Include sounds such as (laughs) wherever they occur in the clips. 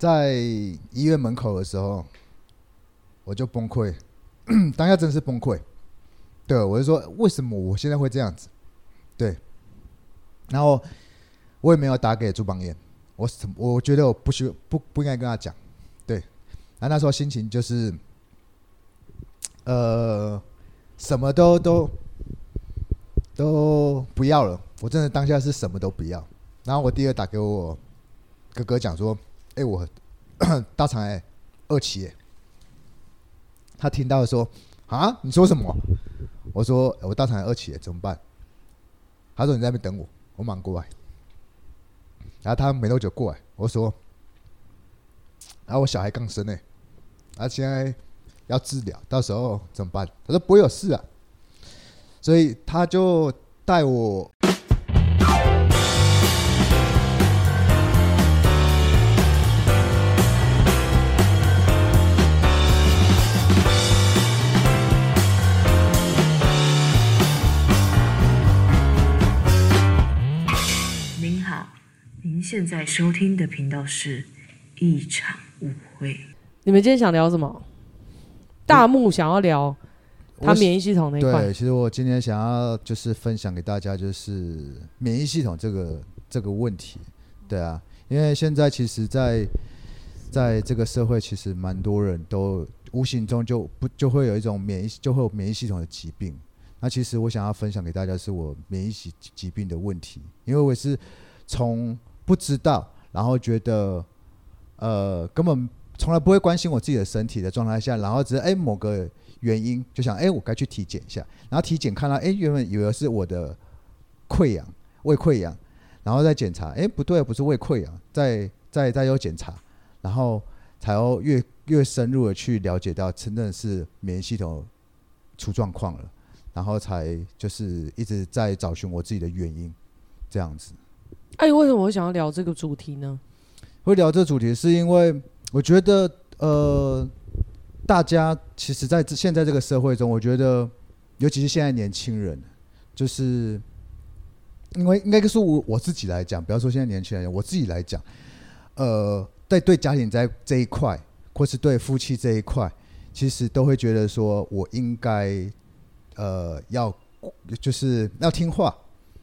在医院门口的时候，我就崩溃，(clears throat) 当下真是崩溃。对，我就说为什么我现在会这样子？对，然后我也没有打给朱邦彦，我我觉得我不需不不应该跟他讲。对，然后那时候心情就是，呃，什么都都都不要了。我真的当下是什么都不要。然后我第二打给我哥哥讲说：“哎，我 (coughs) 大肠癌二期。”他听到说：“啊，你说什么？”我说：“我大肠癌二期，怎么办？”他说：“你在那边等我，我马上过来。”然后他没多久过来，我说：“然后我小孩刚生呢，他现在要治疗，到时候怎么办？”他说：“不会有事啊。”所以他就带我。现在收听的频道是一场误会。你们今天想聊什么？大木想要聊他免疫系统那一块。对，其实我今天想要就是分享给大家，就是免疫系统这个这个问题。对啊，因为现在其实在，在在这个社会，其实蛮多人都无形中就不就会有一种免疫就会有免疫系统的疾病。那其实我想要分享给大家，是我免疫疾疾病的问题，因为我是从。不知道，然后觉得，呃，根本从来不会关心我自己的身体的状态下，然后只是哎某个原因就想哎我该去体检一下，然后体检看到哎原本以为是我的溃疡胃溃疡，然后再检查哎不对，不是胃溃疡，再再再有检查，然后才要越越深入的去了解到真的是免疫系统出状况了，然后才就是一直在找寻我自己的原因，这样子。哎，为什么我想要聊这个主题呢？会聊这主题，是因为我觉得，呃，大家其实在现在这个社会中，我觉得，尤其是现在年轻人，就是因为应该是我我自己来讲，不要说现在年轻人，我自己来讲，呃，在对家庭在这一块，或是对夫妻这一块，其实都会觉得说我应该，呃，要就是要听话，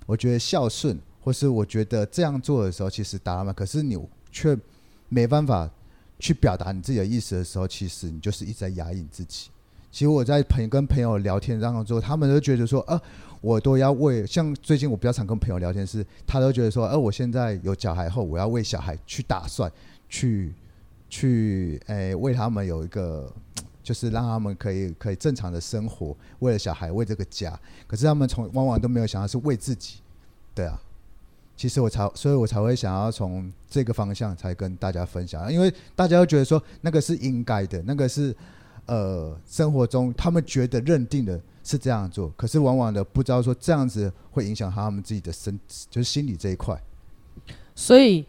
我觉得孝顺。或是我觉得这样做的时候，其实达了嘛，可是你却没办法去表达你自己的意思的时候，其实你就是一直在压抑自己。其实我在朋跟朋友聊天当中之后，他们都觉得说，呃，我都要为像最近我比较常跟朋友聊天是，他都觉得说，呃，我现在有小孩后，我要为小孩去打算，去去，哎，为他们有一个，就是让他们可以可以正常的生活，为了小孩，为这个家。可是他们从往往都没有想到是为自己，对啊。其实我才，所以我才会想要从这个方向才跟大家分享，因为大家都觉得说那个是应该的，那个是呃生活中他们觉得认定的是这样做，可是往往的不知道说这样子会影响他们自己的身，就是心理这一块。所以，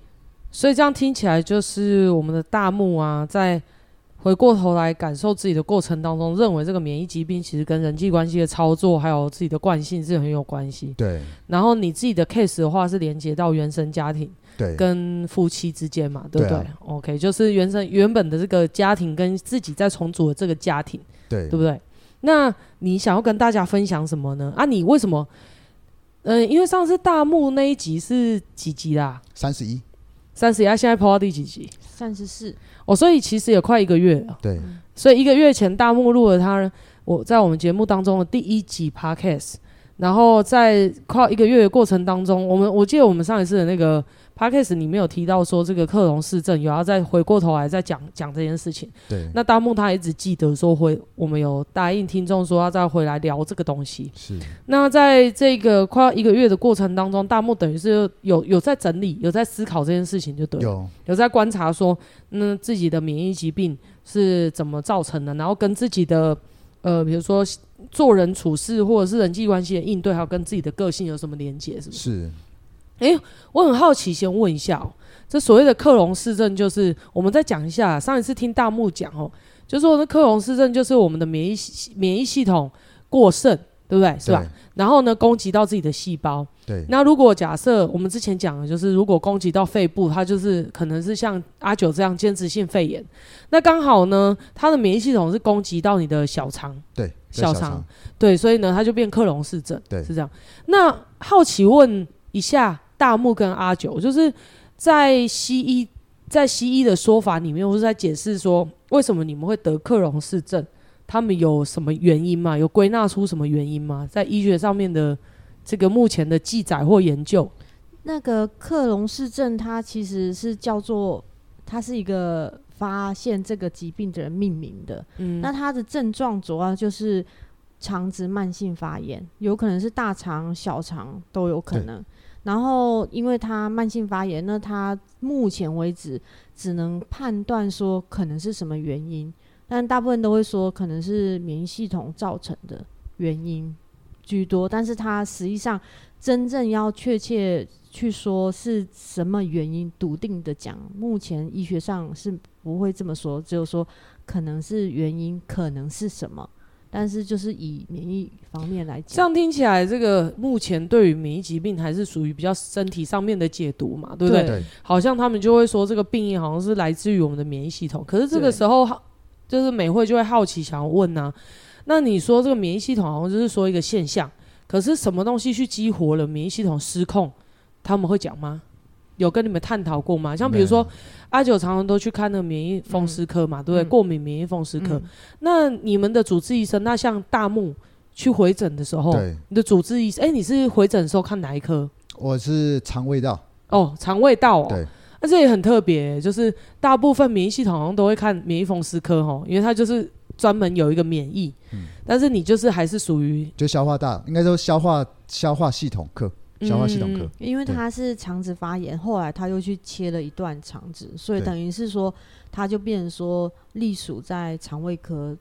所以这样听起来就是我们的大木啊，在。回过头来感受自己的过程当中，认为这个免疫疾病其实跟人际关系的操作，还有自己的惯性是很有关系。对。然后你自己的 case 的话，是连接到原生家庭，对，跟夫妻之间嘛，对不对，？OK，就是原生原本的这个家庭跟自己在重组的这个家庭，对，对不对？那你想要跟大家分享什么呢？啊，你为什么？嗯、呃，因为上次大幕那一集是几集啦？三十一。三十一，现在跑到第几集？三十四。哦，所以其实也快一个月了。对。所以一个月前，大目录了他我在我们节目当中的第一集 Podcast，然后在快一个月的过程当中，我们我记得我们上一次的那个。Podcast 里面有提到说，这个克隆市政有要再回过头来再讲讲这件事情。对。那大木他一直记得说回，我们有答应听众说要再回来聊这个东西。是。那在这个快要一个月的过程当中，大木等于是有有在整理，有在思考这件事情，就对。有。有在观察说，那自己的免疫疾病是怎么造成的，然后跟自己的呃，比如说做人处事或者是人际关系的应对，还有跟自己的个性有什么连结，是不是？是。哎、欸，我很好奇，先问一下哦、喔，这所谓的克隆市政，就是我们再讲一下。上一次听大木讲哦，就是说那克隆市政就是我们的免疫免疫系统过剩，对不对？是吧？然后呢，攻击到自己的细胞。对。那如果假设我们之前讲的，就是如果攻击到肺部，它就是可能是像阿九这样间质性肺炎。那刚好呢，它的免疫系统是攻击到你的小肠。对。小肠。对，所以呢，它就变克隆氏症。对，是这样。那好奇问一下，大木跟阿九，就是在西医，在西医的说法里面，我是在解释说，为什么你们会得克隆氏症？他们有什么原因吗？有归纳出什么原因吗？在医学上面的这个目前的记载或研究，那个克隆氏症它其实是叫做，它是一个发现这个疾病的人命名的。嗯，那它的症状主要就是肠子慢性发炎，有可能是大肠、小肠都有可能。然后因为他慢性发炎，那他目前为止只能判断说可能是什么原因。但大部分都会说可能是免疫系统造成的原因居多，但是他实际上真正要确切去说是什么原因，笃定的讲，目前医学上是不会这么说，只有说可能是原因，可能是什么，但是就是以免疫方面来讲，这样听起来，这个目前对于免疫疾病还是属于比较身体上面的解读嘛，对不对？对，好像他们就会说这个病因好像是来自于我们的免疫系统，可是这个时候。就是美惠就会好奇想要问呐、啊，那你说这个免疫系统好像就是说一个现象，可是什么东西去激活了免疫系统失控？他们会讲吗？有跟你们探讨过吗？像比如说阿九常常都去看那个免疫风湿科嘛，嗯、对不对？过敏免疫风湿科、嗯。那你们的主治医生，那像大木去回诊的时候，你的主治医生，哎、欸，你是回诊的时候看哪一科？我是肠胃道。哦，肠胃道哦。对。那这也很特别、欸，就是大部分免疫系统好像都会看免疫风湿科吼，因为它就是专门有一个免疫。嗯。但是你就是还是属于就消化大，应该说消化消化系统科，消化系统科。嗯、因为他是肠子发炎，后来他又去切了一段肠子，所以等于是说，他就变成说隶属在肠胃科。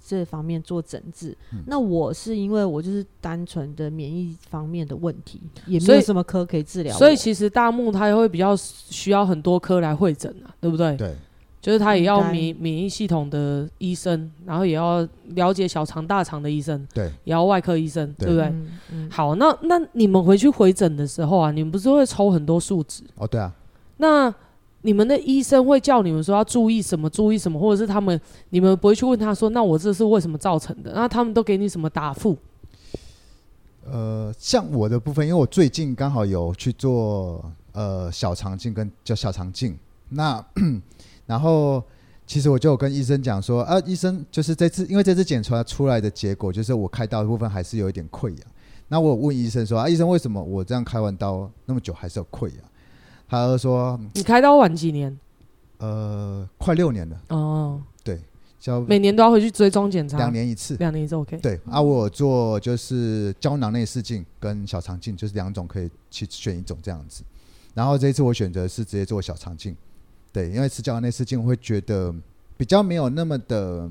这方面做诊治、嗯，那我是因为我就是单纯的免疫方面的问题，也没有什么科可以治疗。所以其实大木他也会比较需要很多科来会诊啊，对不对？对，就是他也要免免疫系统的医生，然后也要了解小肠大肠的医生，对，也要外科医生，对，对不对？嗯嗯、好，那那你们回去回诊的时候啊，你们不是会抽很多数值？哦，对啊，那。你们的医生会叫你们说要注意什么？注意什么？或者是他们，你们不会去问他说，那我这是为什么造成的？那他们都给你什么答复？呃，像我的部分，因为我最近刚好有去做呃小肠镜跟叫小肠镜，那然后其实我就有跟医生讲说啊，医生就是这次因为这次检查出来的结果就是我开刀的部分还是有一点溃疡。那我问医生说啊，医生为什么我这样开完刀那么久还是有溃疡？他就说：“你开刀晚几年？呃，快六年了。哦，对，每年都要回去追踪检查，两年一次，两年一次 OK。对，啊，我做就是胶囊内视镜跟小肠镜，就是两种可以去选一种这样子。然后这一次我选择是直接做小肠镜，对，因为吃胶囊内视镜，我会觉得比较没有那么的。”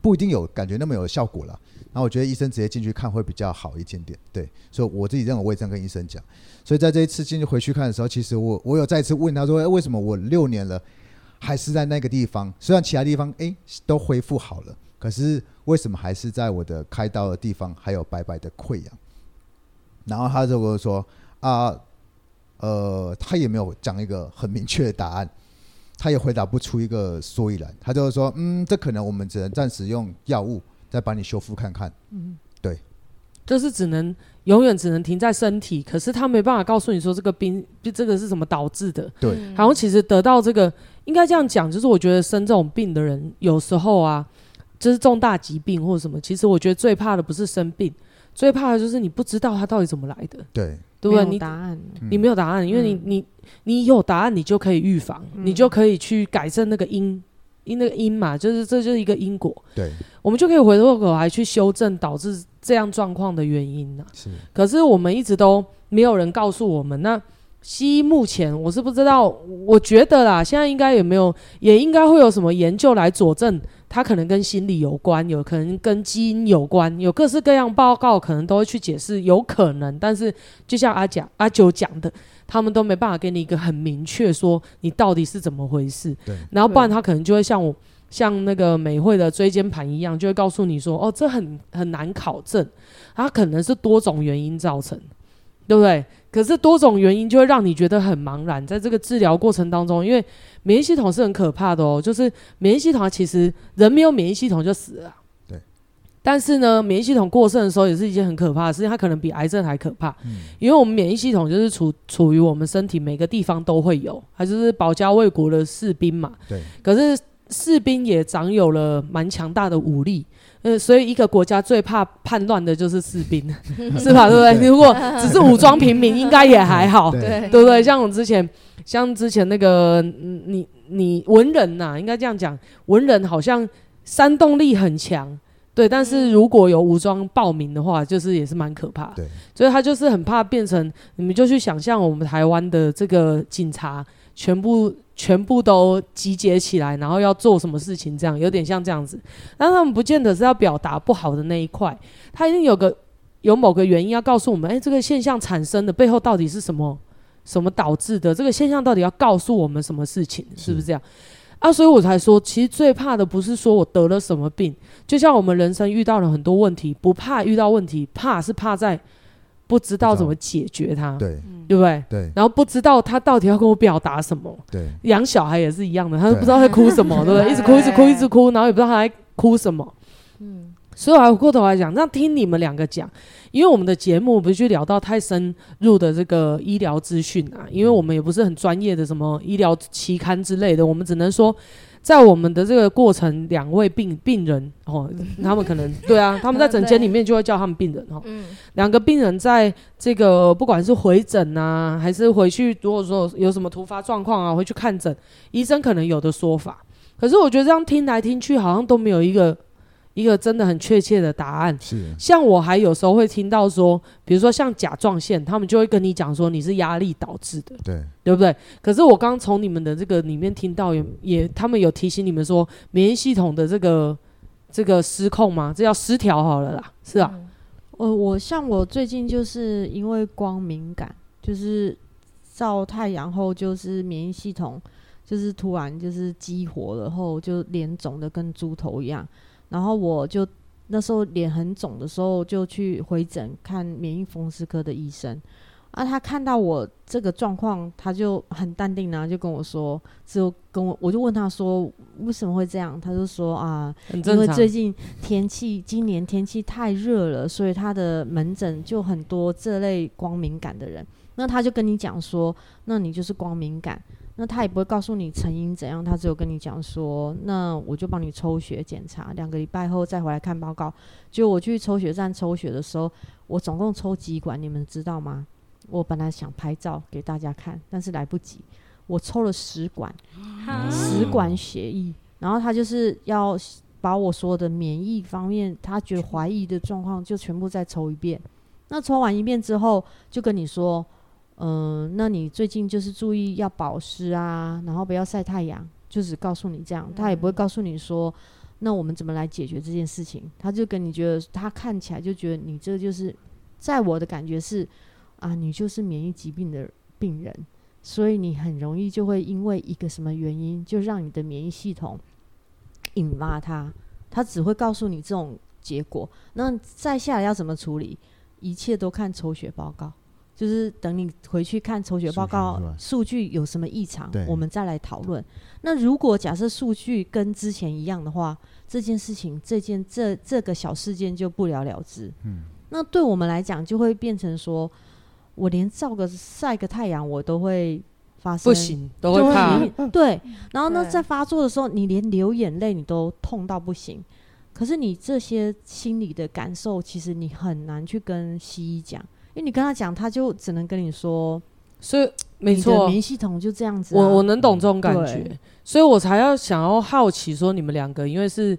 不一定有感觉那么有效果了，然后我觉得医生直接进去看会比较好一点点，对，所以我自己认为我也这样跟医生讲，所以在这一次进去回去看的时候，其实我我有再次问他说，哎为什么我六年了还是在那个地方？虽然其他地方哎都恢复好了，可是为什么还是在我的开刀的地方还有白白的溃疡？然后他就跟我说啊，呃，他也没有讲一个很明确的答案。他也回答不出一个所以然，他就是说，嗯，这可能我们只能暂时用药物再帮你修复看看。嗯，对，就是只能永远只能停在身体，可是他没办法告诉你说这个病，这个是什么导致的。对，然后其实得到这个，应该这样讲，就是我觉得生这种病的人，有时候啊，就是重大疾病或者什么，其实我觉得最怕的不是生病，最怕的就是你不知道它到底怎么来的。对。对不对？你答案，你没有答案，嗯、因为你你你有答案，你就可以预防、嗯，你就可以去改正那个因，因那个因嘛，就是这就是一个因果。对，我们就可以回过头来去修正导致这样状况的原因呢。是，可是我们一直都没有人告诉我们。那西医目前我是不知道，我觉得啦，现在应该也没有，也应该会有什么研究来佐证它可能跟心理有关，有可能跟基因有关，有各式各样报告可能都会去解释，有可能。但是就像阿甲阿九讲的，他们都没办法给你一个很明确说你到底是怎么回事。对。然后不然他可能就会像我像那个美惠的椎间盘一样，就会告诉你说哦，这很很难考证，它可能是多种原因造成，对不对？可是多种原因就会让你觉得很茫然，在这个治疗过程当中，因为免疫系统是很可怕的哦，就是免疫系统其实人没有免疫系统就死了，对。但是呢，免疫系统过剩的时候也是一件很可怕的事情，它可能比癌症还可怕，嗯，因为我们免疫系统就是处处于我们身体每个地方都会有，它就是保家卫国的士兵嘛，对。可是士兵也长有了蛮强大的武力。呃，所以一个国家最怕叛乱的就是士兵，(laughs) 是吧？对不对？对，如果只是武装平民，应该也还好，(laughs) 对，对不对？像我之前，像之前那个，你你文人呐、啊，应该这样讲，文人好像煽动力很强，对。但是如果有武装暴民的话，就是也是蛮可怕，对。所以他就是很怕变成，你们就去想象我们台湾的这个警察。全部全部都集结起来，然后要做什么事情？这样有点像这样子，但他们不见得是要表达不好的那一块，他一定有个有某个原因要告诉我们，哎，这个现象产生的背后到底是什么？什么导致的？这个现象到底要告诉我们什么事情？是不是这样？啊，所以我才说，其实最怕的不是说我得了什么病，就像我们人生遇到了很多问题，不怕遇到问题，怕是怕在。不知道怎么解决它，对，对不对？对，然后不知道他到底要跟我表达什么。对，养小孩也是一样的，他都不知道在哭什么，(laughs) 对，不对？一直哭，一直哭，一直哭，然后也不知道他在哭什么。嗯，所以我还回过头来讲，那听你们两个讲，因为我们的节目不是去聊到太深入的这个医疗资讯啊，因为我们也不是很专业的什么医疗期刊之类的，我们只能说。在我们的这个过程，两位病病人哦，(laughs) 他们可能对啊，他们在诊间里面就会叫他们病人哦。两个病人在这个不管是回诊啊，还是回去，如果说有什么突发状况啊，回去看诊，医生可能有的说法。可是我觉得这样听来听去，好像都没有一个。一个真的很确切的答案，是像我还有时候会听到说，比如说像甲状腺，他们就会跟你讲说你是压力导致的，对，对不对？可是我刚从你们的这个里面听到也，也也他们有提醒你们说，免疫系统的这个这个失控吗？这叫失调好了啦，是啊。呃、嗯，我像我最近就是因为光敏感，就是照太阳后，就是免疫系统就是突然就是激活了后，就脸肿的跟猪头一样。然后我就那时候脸很肿的时候，就去回诊看免疫风湿科的医生。啊，他看到我这个状况，他就很淡定啊，就跟我说，就跟我，我就问他说为什么会这样？他就说啊，因为最近天气，今年天气太热了，所以他的门诊就很多这类光敏感的人。那他就跟你讲说，那你就是光敏感。那他也不会告诉你成因怎样，他只有跟你讲说，那我就帮你抽血检查，两个礼拜后再回来看报告。就我去抽血站抽血的时候，我总共抽几管，你们知道吗？我本来想拍照给大家看，但是来不及，我抽了十管，十管血液。然后他就是要把我说的免疫方面，他觉得怀疑的状况，就全部再抽一遍。那抽完一遍之后，就跟你说。嗯、呃，那你最近就是注意要保湿啊，然后不要晒太阳，就只告诉你这样，他也不会告诉你说，那我们怎么来解决这件事情？他就跟你觉得，他看起来就觉得你这就是，在我的感觉是，啊，你就是免疫疾病的病人，所以你很容易就会因为一个什么原因，就让你的免疫系统引发它，他只会告诉你这种结果。那再下来要怎么处理？一切都看抽血报告。就是等你回去看抽血报告，数据有什么异常，我们再来讨论。那如果假设数据跟之前一样的话，这件事情，这件这这个小事件就不了了之。嗯，那对我们来讲，就会变成说，我连照个晒个太阳，我都会发生，不行，都会怕。对，(laughs) 然后呢，在发作的时候，你连流眼泪你都痛到不行。可是你这些心理的感受，其实你很难去跟西医讲。因为你跟他讲，他就只能跟你说，所以没错，免疫系统就这样子啊。我我能懂这种感觉，所以我才要想要好奇说，你们两个因为是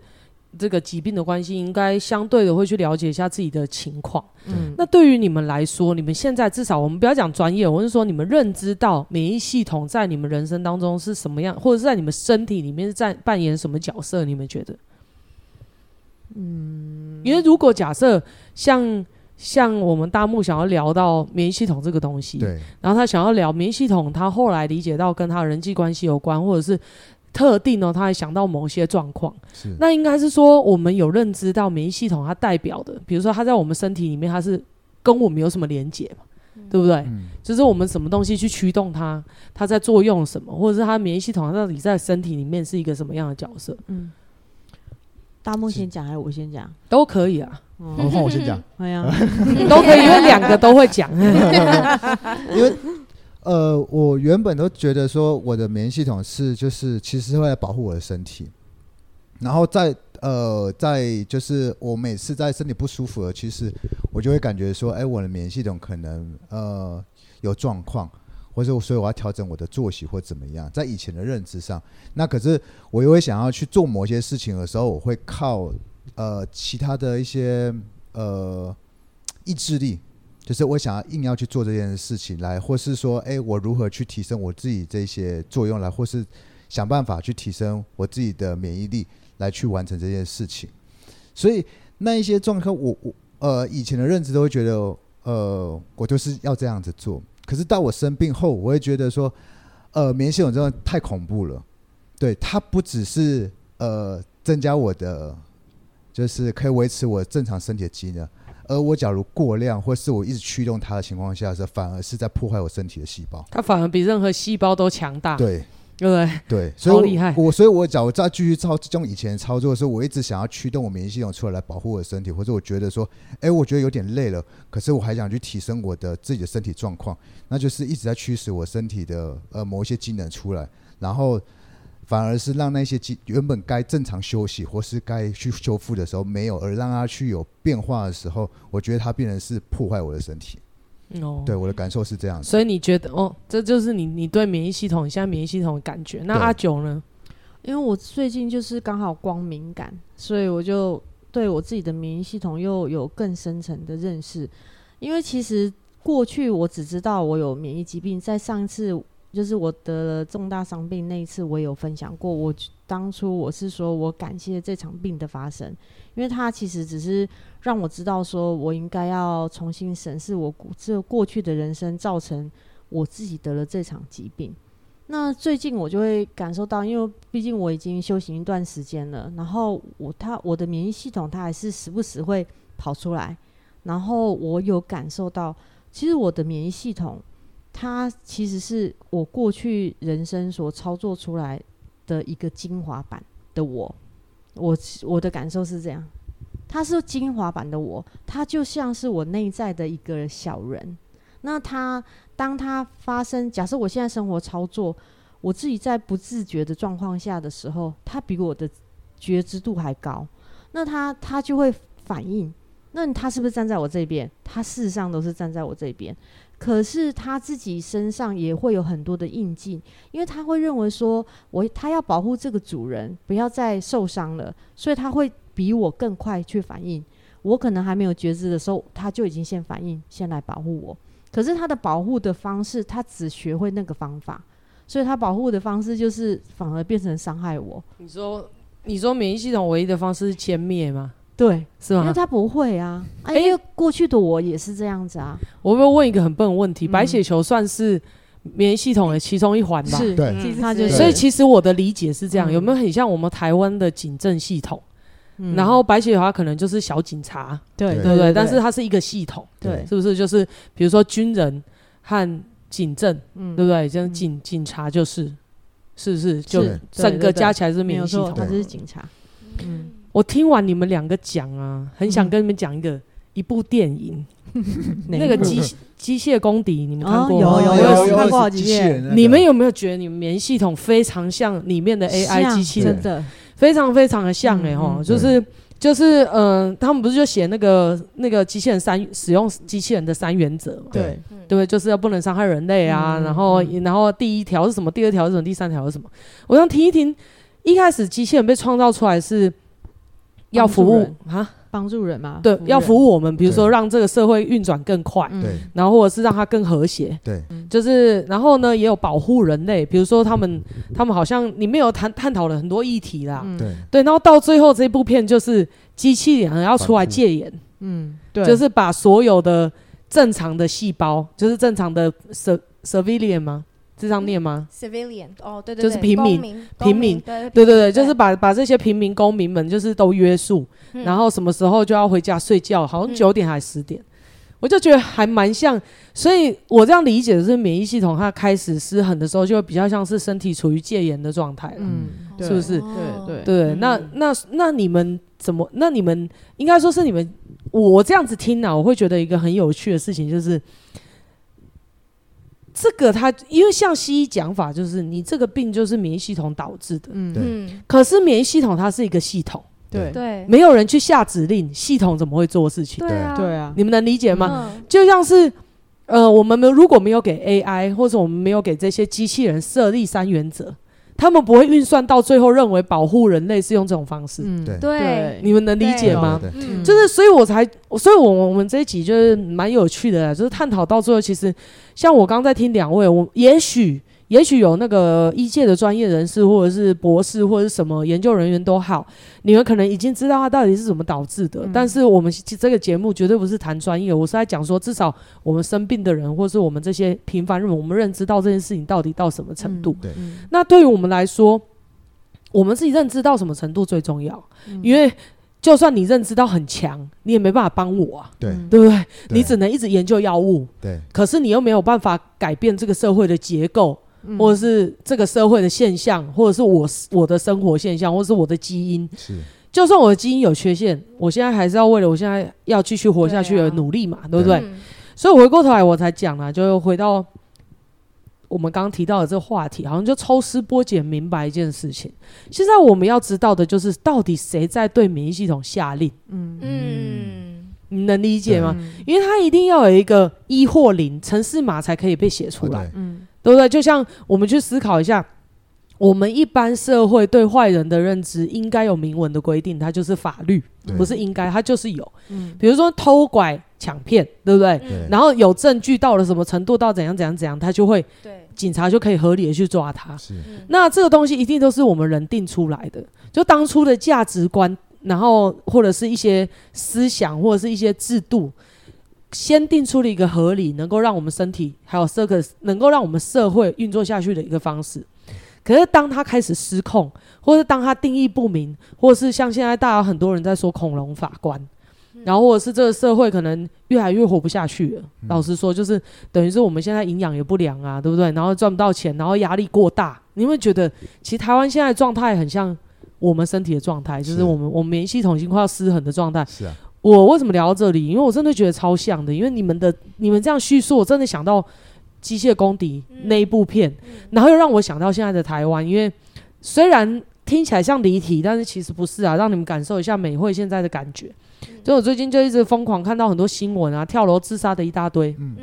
这个疾病的关系，应该相对的会去了解一下自己的情况。嗯，那对于你们来说，你们现在至少我们不要讲专业，我是说你们认知到免疫系统在你们人生当中是什么样，或者是在你们身体里面是在扮演什么角色？你们觉得？嗯，因为如果假设像像我们大木想要聊到免疫系统这个东西，对，然后他想要聊免疫系统，他后来理解到跟他人际关系有关，或者是特定呢，他还想到某些状况，是，那应该是说我们有认知到免疫系统它代表的，比如说它在我们身体里面，它是跟我们有什么连结嘛？对不对？嗯、就是我们什么东西去驱动它，它在作用什么，或者是它免疫系统到底在身体里面是一个什么样的角色？嗯，大木先讲还是我先讲？都可以啊。哦，换我先讲。哎呀，(laughs) 都可以，因为两个都会讲。(laughs) 因为呃，我原本都觉得说我的免疫系统是就是其实为了保护我的身体，然后在。呃，在就是我每次在身体不舒服了，其实我就会感觉说，哎，我的免疫系统可能呃有状况，或者所以我要调整我的作息或怎么样。在以前的认知上，那可是我又会想要去做某些事情的时候，我会靠呃其他的一些呃意志力，就是我想要硬要去做这件事情来，或是说，哎，我如何去提升我自己这些作用来，或是想办法去提升我自己的免疫力。来去完成这件事情，所以那一些状况，我我呃以前的认知都会觉得，呃，我就是要这样子做。可是到我生病后，我会觉得说，呃，免疫系统真的太恐怖了。对，它不只是呃增加我的，就是可以维持我正常身体的机能，而我假如过量，或是我一直驱动它的情况下，是反而是在破坏我身体的细胞。它反而比任何细胞都强大。对。对对，所以我，我所以，我假如再继续操用以前操作的时候，我一直想要驱动我免疫系统出来来保护我的身体，或者我觉得说，哎，我觉得有点累了，可是我还想去提升我的自己的身体状况，那就是一直在驱使我身体的呃某一些机能出来，然后反而是让那些机原本该正常休息或是该去修复的时候没有，而让它去有变化的时候，我觉得它变成是破坏我的身体。哦，对，我的感受是这样，所以你觉得哦，这就是你你对免疫系统，你现在免疫系统的感觉。那阿九呢？因为我最近就是刚好光敏感，所以我就对我自己的免疫系统又有更深层的认识。因为其实过去我只知道我有免疫疾病，在上一次。就是我得了重大伤病那一次，我有分享过。我当初我是说我感谢这场病的发生，因为它其实只是让我知道说我应该要重新审视我这过去的人生，造成我自己得了这场疾病。那最近我就会感受到，因为毕竟我已经修行一段时间了，然后我他我的免疫系统它还是时不时会跑出来，然后我有感受到，其实我的免疫系统。它其实是我过去人生所操作出来的一个精华版的我，我我的感受是这样，它是精华版的我，它就像是我内在的一个小人。那它当它发生，假设我现在生活操作，我自己在不自觉的状况下的时候，它比我的觉知度还高，那它它就会反应。那他是不是站在我这边？他事实上都是站在我这边。可是他自己身上也会有很多的印记，因为他会认为说，我他要保护这个主人不要再受伤了，所以他会比我更快去反应。我可能还没有觉知的时候，他就已经先反应，先来保护我。可是他的保护的方式，他只学会那个方法，所以他保护的方式就是反而变成伤害我。你说，你说免疫系统唯一的方式是歼灭吗？对，是吗？因为他不会啊，哎、欸，因为过去的我也是这样子啊。我会问一个很笨的问题：嗯、白血球算是免疫系统的其中一环吧？是，对，其实它就是。所以其实我的理解是这样，有没有很像我们台湾的警政系统？嗯、然后白血球它可能就是小警察，对对不对？但是它是一个系统，对，是不是？就是比如说军人和警政，嗯，对不对？像警警察就是，是不是？就整个加起来是免疫系统，它就是警察，嗯。我听完你们两个讲啊，很想跟你们讲一个、嗯、一部电影，(laughs) 那个机机械公敌，你们看过吗？哦、有有有有看过机器人。你们有没有觉得你们免疫系统非常像里面的 AI 机器人？真的非常非常的像哎、欸、吼、嗯，就是就是嗯、呃，他们不是就写那个那个机器人三使用机器人的三原则嘛？对对，就是要不能伤害人类啊，嗯、然后、嗯、然后第一条是什么？第二条是什么？第三条是什么？我想听一听，一开始机器人被创造出来是。要服务啊？帮助人嘛，对，要服务我们，比如说让这个社会运转更快，对，然后或者是让它更和谐，对，就是然后呢，也有保护人类，比如说他们他们好像里面有探探讨了很多议题啦，对。对，然后到最后这部片就是机器人要出来戒严，嗯，对，就是把所有的正常的细胞，就是正常的 civilian 吗？这样念吗？Civilian 哦，对对，就是平民，平民，对对对，就是把把这些平民公民们就是都约束，然后什么时候就要回家睡觉，好像九点还是十点，我就觉得还蛮像，所以我这样理解的是免疫系统它开始失衡的时候，就会比较像是身体处于戒严的状态，嗯，是不是？对对对，那那那你们怎么？那你们应该说是你们，我这样子听呢，我会觉得一个很有趣的事情就是。这个它，因为像西医讲法，就是你这个病就是免疫系统导致的。嗯，对。可是免疫系统它是一个系统，对对，没有人去下指令，系统怎么会做事情？对啊，对啊，你们能理解吗？就像是，呃，我们没如果没有给 AI，或者我们没有给这些机器人设立三原则。他们不会运算到最后，认为保护人类是用这种方式。嗯，对，你们能理解吗？嗯，就是，所以我才，所以我我们这一集就是蛮有趣的，就是探讨到最后，其实像我刚在听两位，我也许。也许有那个医界的专业人士，或者是博士，或者是什么研究人员都好，你们可能已经知道它到底是怎么导致的。嗯、但是我们这个节目绝对不是谈专业，我是在讲说，至少我们生病的人，或是我们这些平凡人，我们认知到这件事情到底到什么程度。嗯嗯、那对于我们来说，我们自己认知到什么程度最重要？嗯、因为就算你认知到很强，你也没办法帮我啊。对，对不对？对你只能一直研究药物。对。可是你又没有办法改变这个社会的结构。或者是这个社会的现象，或者是我我的生活现象，或者是我的基因。是，就算我的基因有缺陷，我现在还是要为了我现在要继续活下去而努力嘛，对，啊、对不对？对，所以回过头来我才讲啊，就回到我们刚刚提到的这个话题，好像就抽丝剥茧明白一件事情。现在我们要知道的就是，到底谁在对免疫系统下令？嗯嗯，你能理解吗？对因为它一定要有一个一或零城市码才可以被写出来。嗯。对不对？就像我们去思考一下，我们一般社会对坏人的认知，应该有明文的规定，它就是法律，不是应该，它就是有。嗯，比如说偷拐抢骗，对不对？对，然后有证据到了什么程度，到怎样怎样怎样，他就会，对，警察就可以合理的去抓他。是，那这个东西一定都是我们人定出来的，就当初的价值观，然后或者是一些思想，或者是一些制度。先定出了一个合理，能够让我们身体还有社会能够让我们社会运作下去的一个方式。可是当他开始失控，或是当他定义不明，或是像现在大家很多人在说恐龙法官，然后或者是这个社会可能越来越活不下去了。老实说，就是等于是我们现在营养也不良啊，对不对？然后赚不到钱，然后压力过大。你会觉得，其实台湾现在状态很像我们身体的状态，就是我们我们免疫系统已经快要失衡的状态。是啊。我为什么聊到这里？因为我真的觉得超像的，因为你们的你们这样叙述，我真的想到《机械公敌》那一部片，嗯、然后又让我想到现在的台湾。因为虽然听起来像离题，但是其实不是啊，让你们感受一下美惠现在的感觉。所以我最近就一直疯狂看到很多新闻啊，跳楼自杀的一大堆，嗯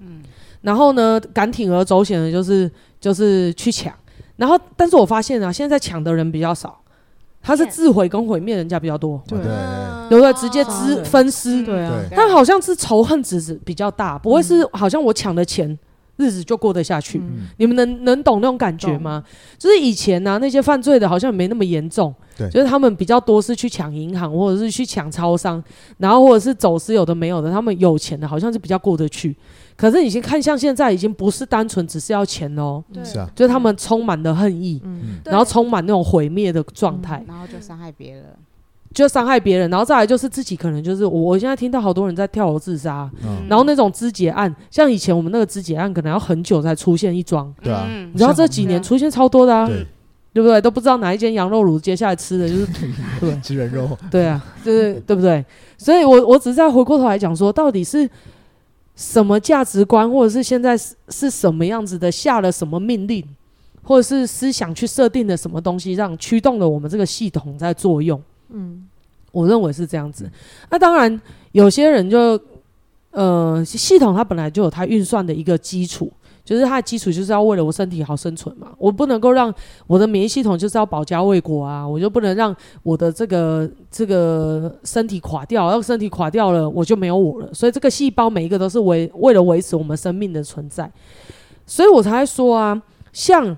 嗯，然后呢，敢铤而走险的就是就是去抢，然后但是我发现啊，现在抢的人比较少。他是自毁跟毁灭人家比较多，对，有的直接肢分尸，对啊，但好像是仇恨值比较大，不会是好像我抢了钱，日子就过得下去。你们能能懂那种感觉吗？就是以前呢，那些犯罪的好像没那么严重，对，就是他们比较多是去抢银行或者是去抢超商，然后或者是走私有的没有的，他们有钱的好像是比较过得去。可是已经看，像现在已经不是单纯只是要钱哦，是啊，就是他们充满了恨意，然后充满那种毁灭的状态，然后就伤害别人，就伤害别人，然后再来就是自己可能就是我，我现在听到好多人在跳楼自杀，然后那种肢解案，像以前我们那个肢解案，可能要很久才出现一桩，对啊，你知道这几年出现超多的啊，对。不对？都不知道哪一间羊肉炉接下来吃的就是 (laughs) 对？吃人肉，对啊，就是对不对？所以我我只是在回过头来讲说，到底是。什么价值观，或者是现在是是什么样子的，下了什么命令，或者是思想去设定的什么东西，让驱动了我们这个系统在作用？嗯，我认为是这样子。那当然，有些人就，呃，系统它本来就有它运算的一个基础，就是它的基础就是要为了我身体好生存嘛，我不能够让我的免疫系统就是要保家卫国啊，我就不能让我的这个这个身体垮掉，要身体垮掉了我就没有我了，所以这个细胞每一个都是为为了维持我们生命的存在，所以我才说啊，像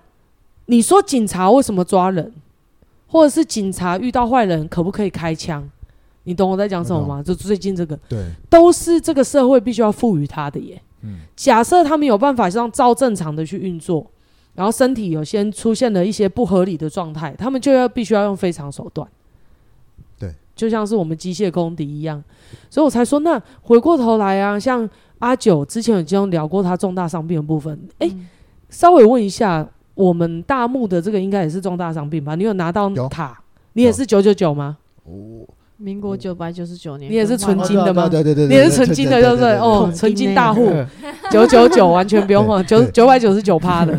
你说警察为什么抓人，或者是警察遇到坏人可不可以开枪？你懂我在讲什么吗？就最近这个，对，都是这个社会必须要赋予他的耶。嗯，假设他们有办法让照正常的去运作，然后身体有些出现了一些不合理的状态，他们就要必须要用非常手段。对，就像是我们机械公敌一样，所以我才说，那回过头来啊，像阿九之前已经聊过他重大伤病的部分，哎、嗯欸，稍微问一下，我们大木的这个应该也是重大伤病吧？你有拿到塔？你也是九九九吗？哦。民国九百九十九年，你也是纯金的吗？对对对，你也是纯金的，就是哦，纯金大户，(laughs) 九九九完全不用换，九九百九十九趴的，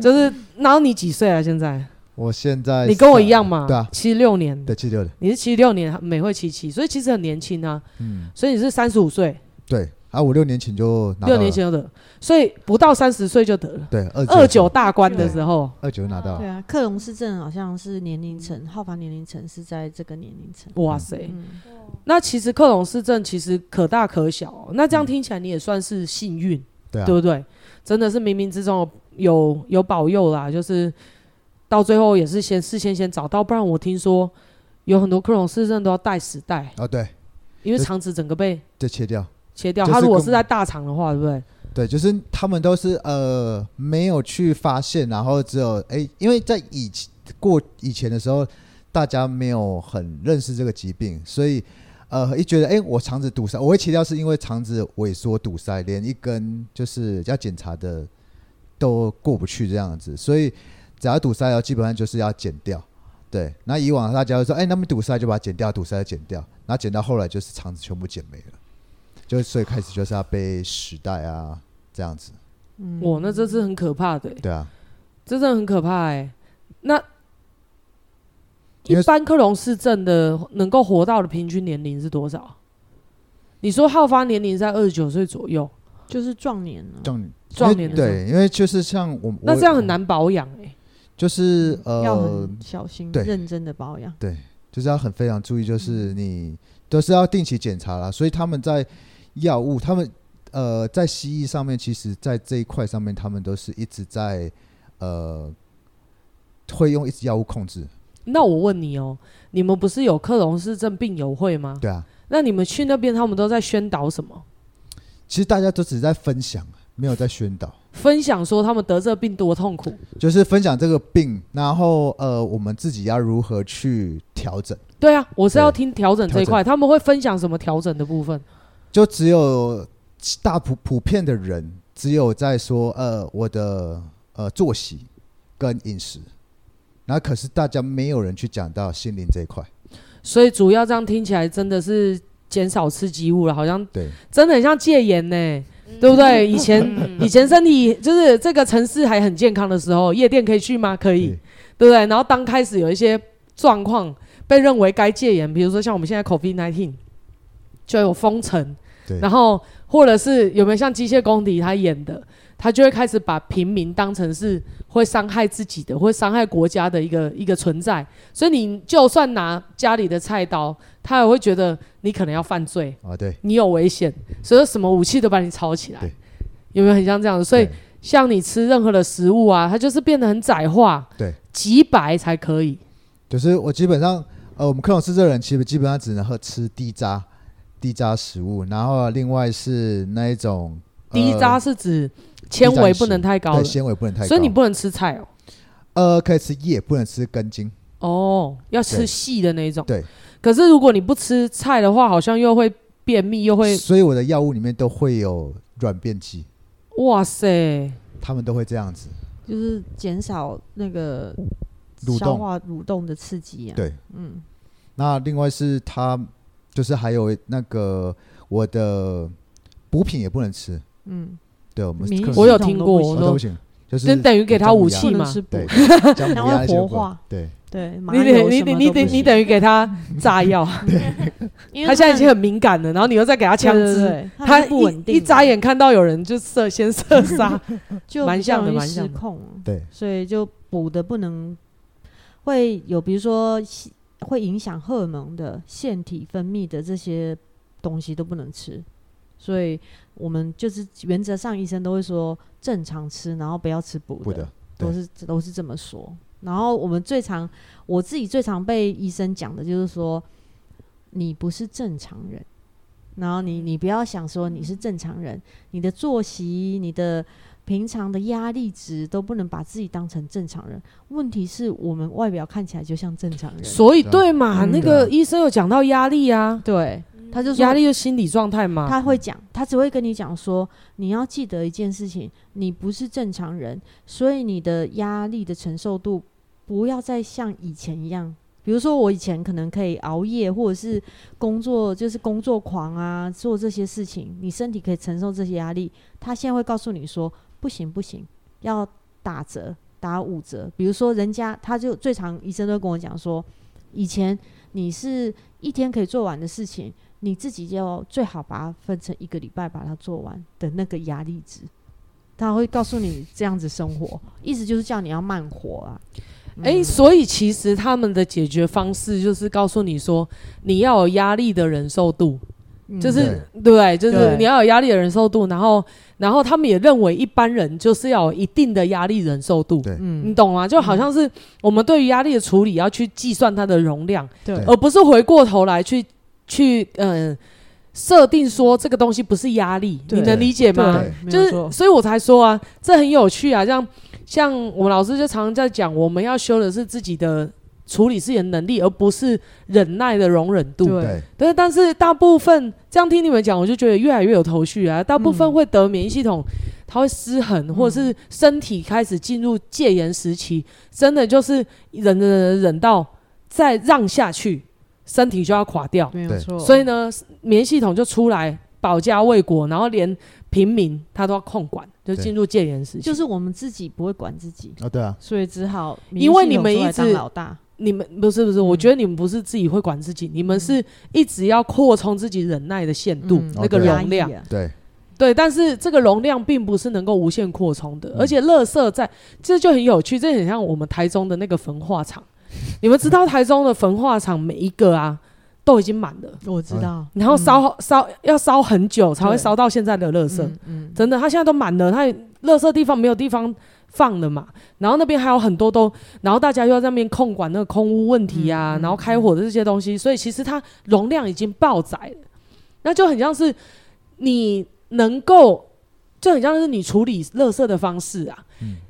就是。然后你几岁啊？现在？我现在你跟我一样嘛？对啊，七六年，对七六年，你是七六年美惠七七，所以其实很年轻啊。嗯，所以你是三十五岁。对。啊，五六年前就拿到了，六年前就得，所以不到三十岁就得了。对，二九大关的时候，二九拿到了。对啊，克隆氏症好像是年龄层，好发年龄层是在这个年龄层。哇塞，嗯、那其实克隆氏症其实可大可小，喔，那这样听起来你也算是幸运，嗯，对不对？真的是冥冥之中有有保佑啦，就是到最后也是先事先先找到，不然我听说有很多克隆氏症都要带死带啊，对，因为肠子整个被就切掉。切掉，他如果是在大厂的话，对不对？对，就是他们都是呃没有去发现，然后只有哎，因为在以前过以前的时候，大家没有很认识这个疾病，所以呃一觉得哎，我肠子堵塞，我会切掉是因为肠子萎缩堵塞，连一根就是要检查的都过不去这样子，所以只要堵塞了，基本上就是要剪掉。对，那以往大家会说，哎，那么堵塞就把它剪掉，堵塞就剪掉，然后剪到后来就是肠子全部剪没了。就所以开始就是要被时代啊，这样子。嗯，哇，那这是很可怕的。对啊，这真的很可怕哎。那一般克隆市政的能够活到的平均年龄是多少？你说好发年龄在二十九岁左右，就是壮年了。壮年，壮年对，因为就是像我，那这样很难保养哎。就是呃，要很小心、认真的保养。对，就是要很非常注意，就是你都是要定期检查啦。所以他们在。药物，他们呃，在西医上面，其实，在这一块上面，他们都是一直在呃，会用一些药物控制。那我问你哦，你们不是有克隆氏症病友会吗？对啊。那你们去那边，他们都在宣导什么？其实大家都只是在分享，没有在宣导。分享说他们得这病多痛苦，就是分享这个病，然后呃，我们自己要如何去调整？对啊，我是要听调整这一块，他们会分享什么调整的部分？就只有大普普遍的人，只有在说呃我的呃作息跟饮食，然后可是大家没有人去讲到心灵这一块，所以主要这样听起来真的是减少刺激物了，好像对，真的很像戒严呢、欸，对不对？以前 (laughs) 以前身体就是这个城市还很健康的时候，夜店可以去吗？可以，对不对？然后当开始有一些状况被认为该戒严，比如说像我们现在 COVID-19 就有封城。然后，或者是有没有像机械公敌他演的，他就会开始把平民当成是会伤害自己的、会伤害国家的一个一个存在。所以你就算拿家里的菜刀，他也会觉得你可能要犯罪啊，对，你有危险，所以什么武器都把你抄起来。有没有很像这样子？所以像你吃任何的食物啊，它就是变得很窄化，对，极白才可以。就是我基本上，呃，我们克隆氏这人其实基本上只能喝吃低渣。低渣食物，然后另外是那一种低渣是指纤维不能太高，对，纤维不能太高，所以你不能吃菜哦。呃，可以吃叶，不能吃根茎。哦，要吃细的那种。对。可是如果你不吃菜的话，好像又会便秘，又会。所以我的药物里面都会有软便剂。哇塞！他们都会这样子，就是减少那个消化蠕动的刺激啊。对，嗯。那另外是它。就是还有那个我的补品也不能吃，嗯，对，我们我有听过，都不行，就是等于给他武器嘛，对，将会活化，对，对，你得你得你等你等于给他炸药，(laughs) 对。(laughs) 他现在已经很敏感了，然后你又再给他枪支，他不稳定，一眨眼看到有人就射，先射杀，(laughs) 就蛮像的，蛮像控。对，所以就补的不能会有，比如说会影响荷尔蒙的腺体分泌的这些东西都不能吃，所以我们就是原则上医生都会说正常吃，然后不要吃补的，都是都是这么说。然后我们最常，我自己最常被医生讲的就是说，你不是正常人。然后你你不要想说你是正常人，你的作息、你的平常的压力值都不能把自己当成正常人。问题是我们外表看起来就像正常人，所以对嘛？嗯、那个医生有讲到压力啊，对，他就说压力就心理状态嘛。他会讲，他只会跟你讲说，你要记得一件事情，你不是正常人，所以你的压力的承受度。不要再像以前一样，比如说我以前可能可以熬夜，或者是工作就是工作狂啊，做这些事情，你身体可以承受这些压力。他现在会告诉你说，不行不行，要打折打五折。比如说人家他就最常医生都跟我讲说，以前你是一天可以做完的事情，你自己就最好把它分成一个礼拜把它做完的那个压力值。他会告诉你这样子生活，意思就是叫你要慢活啊。哎、欸，所以其实他们的解决方式就是告诉你说，你要有压力的忍受度，嗯、就是对，对，就是你要有压力的忍受度，然后，然后他们也认为一般人就是要有一定的压力忍受度，对，你懂吗？就好像是我们对于压力的处理要去计算它的容量，对，而不是回过头来去去嗯设定说这个东西不是压力，你能理解吗？就是，所以我才说啊，这很有趣啊，像。像我们老师就常常在讲，我们要修的是自己的处理自己的能力，而不是忍耐的容忍度。对，对。但是大部分这样听你们讲，我就觉得越来越有头绪啊。大部分会得免疫系统，它会失衡，嗯、或者是身体开始进入戒严时期，真的就是忍忍忍忍到再让下去，身体就要垮掉。没有错。所以呢，免疫系统就出来保家卫国，然后连平民他都要控管。就进入戒严时期，就是我们自己不会管自己啊，对啊，所以只好因为你们一直老大，你们不是不是，我觉得你们不是自己会管自己，你们是一直要扩充自己忍耐的限度，那个容量，对对，但是这个容量并不是能够无限扩充的，而且垃圾在这就很有趣，这很像我们台中的那个焚化厂，(laughs) 你们知道台中的焚化厂每一个啊。都已经满了，我知道。然后烧烧要烧很久才会烧到现在的垃圾，真的，它现在都满了，它垃圾地方没有地方放了嘛。然后那边还有很多都，然后大家又要在那边控管那个空屋问题啊，然后开火的这些东西，所以其实它容量已经爆载了。那就很像是你能够，就很像是你处理垃圾的方式啊。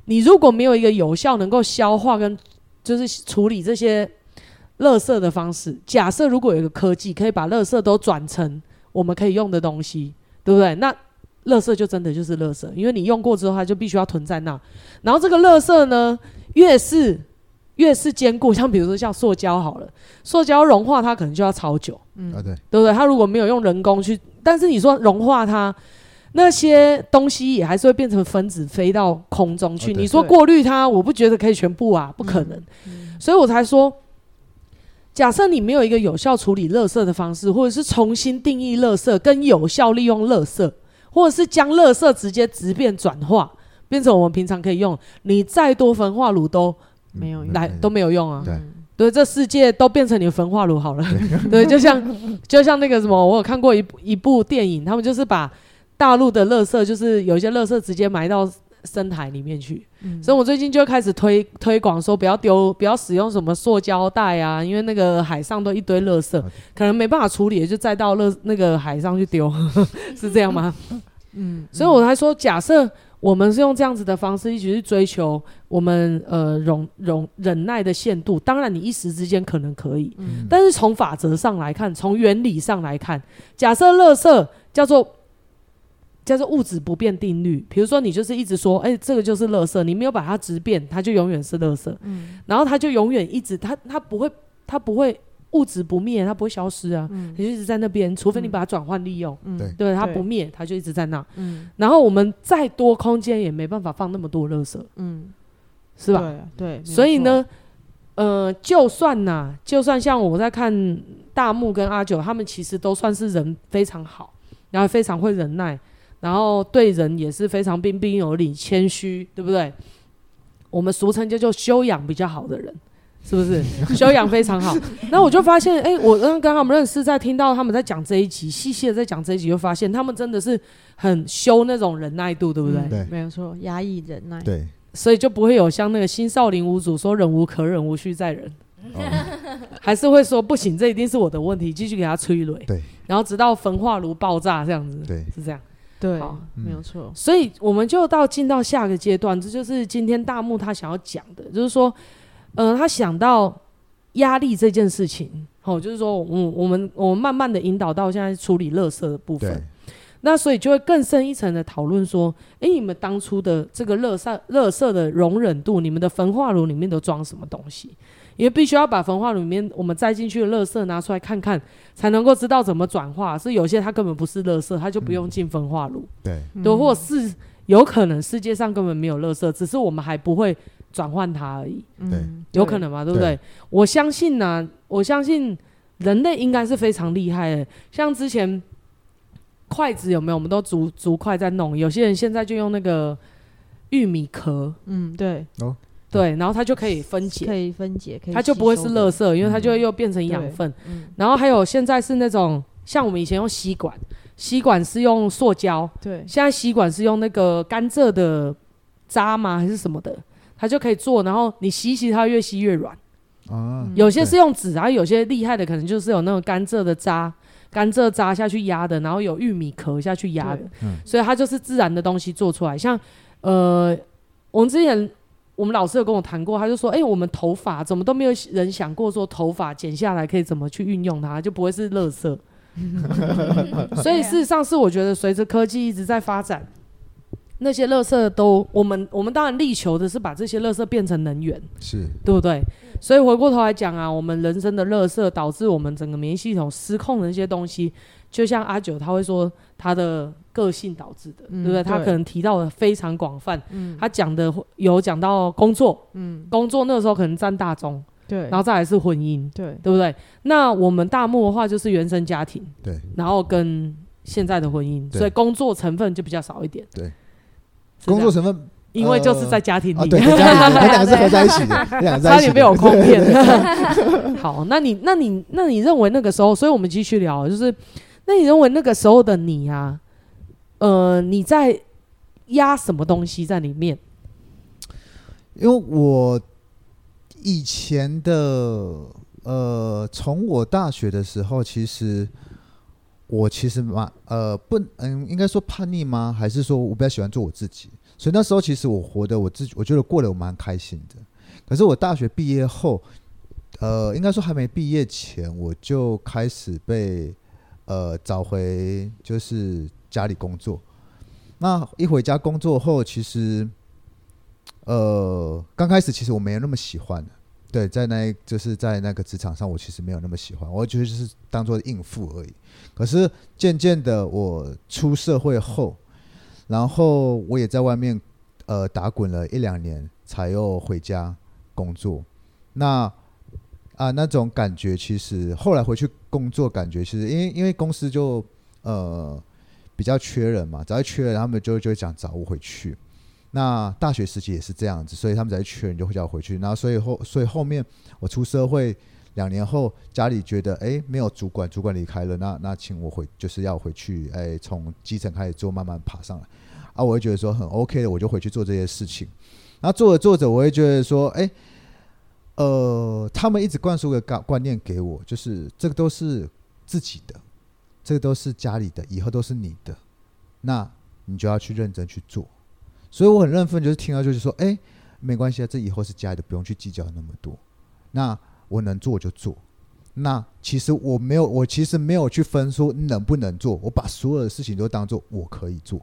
你如果没有一个有效能够消化跟就是处理这些。垃圾的方式，假设如果有一个科技可以把垃圾都转成我们可以用的东西，对不对？那垃圾就真的就是垃圾，因为你用过之后，它就必须要囤在那。然后这个垃圾呢，越是越是坚固，像比如说像塑胶好了，塑胶融化它可能就要超久，嗯，对，对不对？它如果没有用人工去，但是你说融化它，那些东西也还是会变成分子飞到空中去。你说过滤它，我不觉得可以全部啊，不可能。所以我才说。假设你没有一个有效处理垃圾的方式，或者是重新定义垃圾跟有效利用垃圾，或者是将垃圾直接直变转化，变成我们平常可以用，你再多焚化炉都没有来都没有用啊。对，对，这世界都变成你的焚化炉好了。对，(laughs) 就像就像那个什么，我有看过一一部电影，他们就是把大陆的垃圾，就是有一些垃圾直接埋到。深海里面去，嗯、所以我最近就开始推推广说不要丢，不要使用什么塑胶袋啊，因为那个海上都一堆垃圾可能没办法处理，就再到垃那个海上去丢，(laughs) 是这样吗？嗯，所以我才说，假设我们是用这样子的方式一起去追求我们呃容容忍耐的限度，当然你一时之间可能可以，嗯、但是从法则上来看，从原理上来看，假设垃圾叫做。叫做物质不变定律，比如说你就是一直说，哎、欸，这个就是垃圾，你没有把它质变，它就永远是垃圾。嗯，然后它就永远一直，它它不会，它不会物质不灭，它不会消失啊，嗯、它就一直在那边，除非你把它转换利用。嗯，对，对，它不灭，它就一直在那。嗯，然后我们再多空间也没办法放那么多垃圾。嗯，是吧？对，对，所以呢，呃，就算呐、啊，就算像我在看大木跟阿九，他们其实都算是人非常好，然后非常会忍耐，然后对人也是非常彬彬有礼、谦虚，对不对？我们俗称叫做修养比较好的人，是不是？(laughs) 修养非常好。那我就发现，哎、欸，我刚刚他们认识，在听到他们在讲这一集，细细的在讲这一集，就发现他们真的是很修那种忍耐度，对不对？嗯、对，没有错，压抑忍耐。对。所以就不会有像那个新少林五祖说“忍无可忍，无需再忍”，哦、还是会说不行，这一定是我的问题，继续给他催泪。对，然后直到焚化炉爆炸这样子。对，是这样。对，好，没有错。所以我们就到进到下个阶段，这就是今天大木他想要讲的，就是说，呃，他想到压力这件事情，好、哦，就是说，我，我们我们慢慢的引导到现在处理垃圾的部分。那所以就会更深一层的讨论说，哎，你们当初的这个垃圾垃圾的容忍度，你们的焚化炉里面都装什么东西？因为必须要把焚化炉里面我们载进去的垃圾拿出来看看，才能够知道怎么转化。是有些它根本不是垃圾，它就不用进焚化炉。对，对，或是有可能世界上根本没有垃圾，只是我们还不会转换它而已。对，有可能嘛？对不对？我相信呢、啊，我相信人类应该是非常厉害的，像之前。筷子有没有？我们都竹竹筷在弄。有些人现在就用那个玉米壳，嗯，对，哦，对，然后它就可以分解，可以分解，可以，它就不会是垃圾，因为它就会又变成养分。嗯，然后还有现在是那种像我们以前用吸管，吸管是用塑胶，对，现在吸管是用那个甘蔗的渣吗？还是什么的？它就可以做，然后你吸吸，它越吸越软。啊，有些是用纸，然后有些厉害的可能就是有那种甘蔗的渣。甘蔗渣下去压的，然后有玉米壳下去压的，嗯，所以它就是自然的东西做出来。像呃，我们之前我们老师有跟我谈过，他就说，哎、欸，我们头发怎么都没有人想过说头发剪下来可以怎么去运用它，就不会是垃圾。(laughs) 所以事实上是我觉得随着科技一直在发展。那些垃圾都，我们我们当然力求的是把这些垃圾变成能源，是对不对？所以回过头来讲啊，我们人生的垃圾导致我们整个免疫系统失控的那些东西，就像阿九他会说他的个性导致的，嗯、对不对？他可能提到的非常广泛，嗯、他讲的有讲到工作，嗯，工作那个时候可能占大宗，对，然后再来是婚姻，对，对不对？那我们大木的话就是原生家庭，对，然后跟现在的婚姻，所以工作成分就比较少一点，对。工作成分，因为就是在家庭里，(laughs) 两个是合 (laughs) 在一起的，差点被我诓骗。(laughs) 好，那你，那你，那你认为那个时候，所以我们继续聊，就是，那你认为那个时候的你啊，呃，你在压什么东西在里面？因为我以前的，呃，从我大学的时候，其实。我其实蛮呃不嗯，应该说叛逆吗？还是说我比较喜欢做我自己？所以那时候其实我活得我自己，我觉得过得我蛮开心的。可是我大学毕业后，呃，应该说还没毕业前，我就开始被呃找回就是家里工作。那一回家工作后，其实呃刚开始其实我没有那么喜欢。对，在那就是在那个职场上，我其实没有那么喜欢，我觉得就是当做应付而已。可是渐渐的，我出社会后，然后我也在外面呃打滚了一两年，才又回家工作。那啊那种感觉，其实后来回去工作，感觉其实因为因为公司就呃比较缺人嘛，只要缺人，他们就就会想找我回去。那大学时期也是这样子，所以他们在缺人就会叫我回去。然后所以后所以后面我出社会两年后，家里觉得哎没有主管，主管离开了，那那请我回就是要回去，哎从基层开始做，慢慢爬上来。啊，我会觉得说很 OK 的，我就回去做这些事情。然后做着做着，我会觉得说，哎，呃，他们一直灌输个观观念给我，就是这个都是自己的，这个都是家里的，以后都是你的，那你就要去认真去做。所以我很认分，就是听到就是说，哎、没关系啊，这以后是家里的，不用去计较那么多。那我能做就做。那其实我没有，我其实没有去分说能不能做，我把所有的事情都当做我可以做。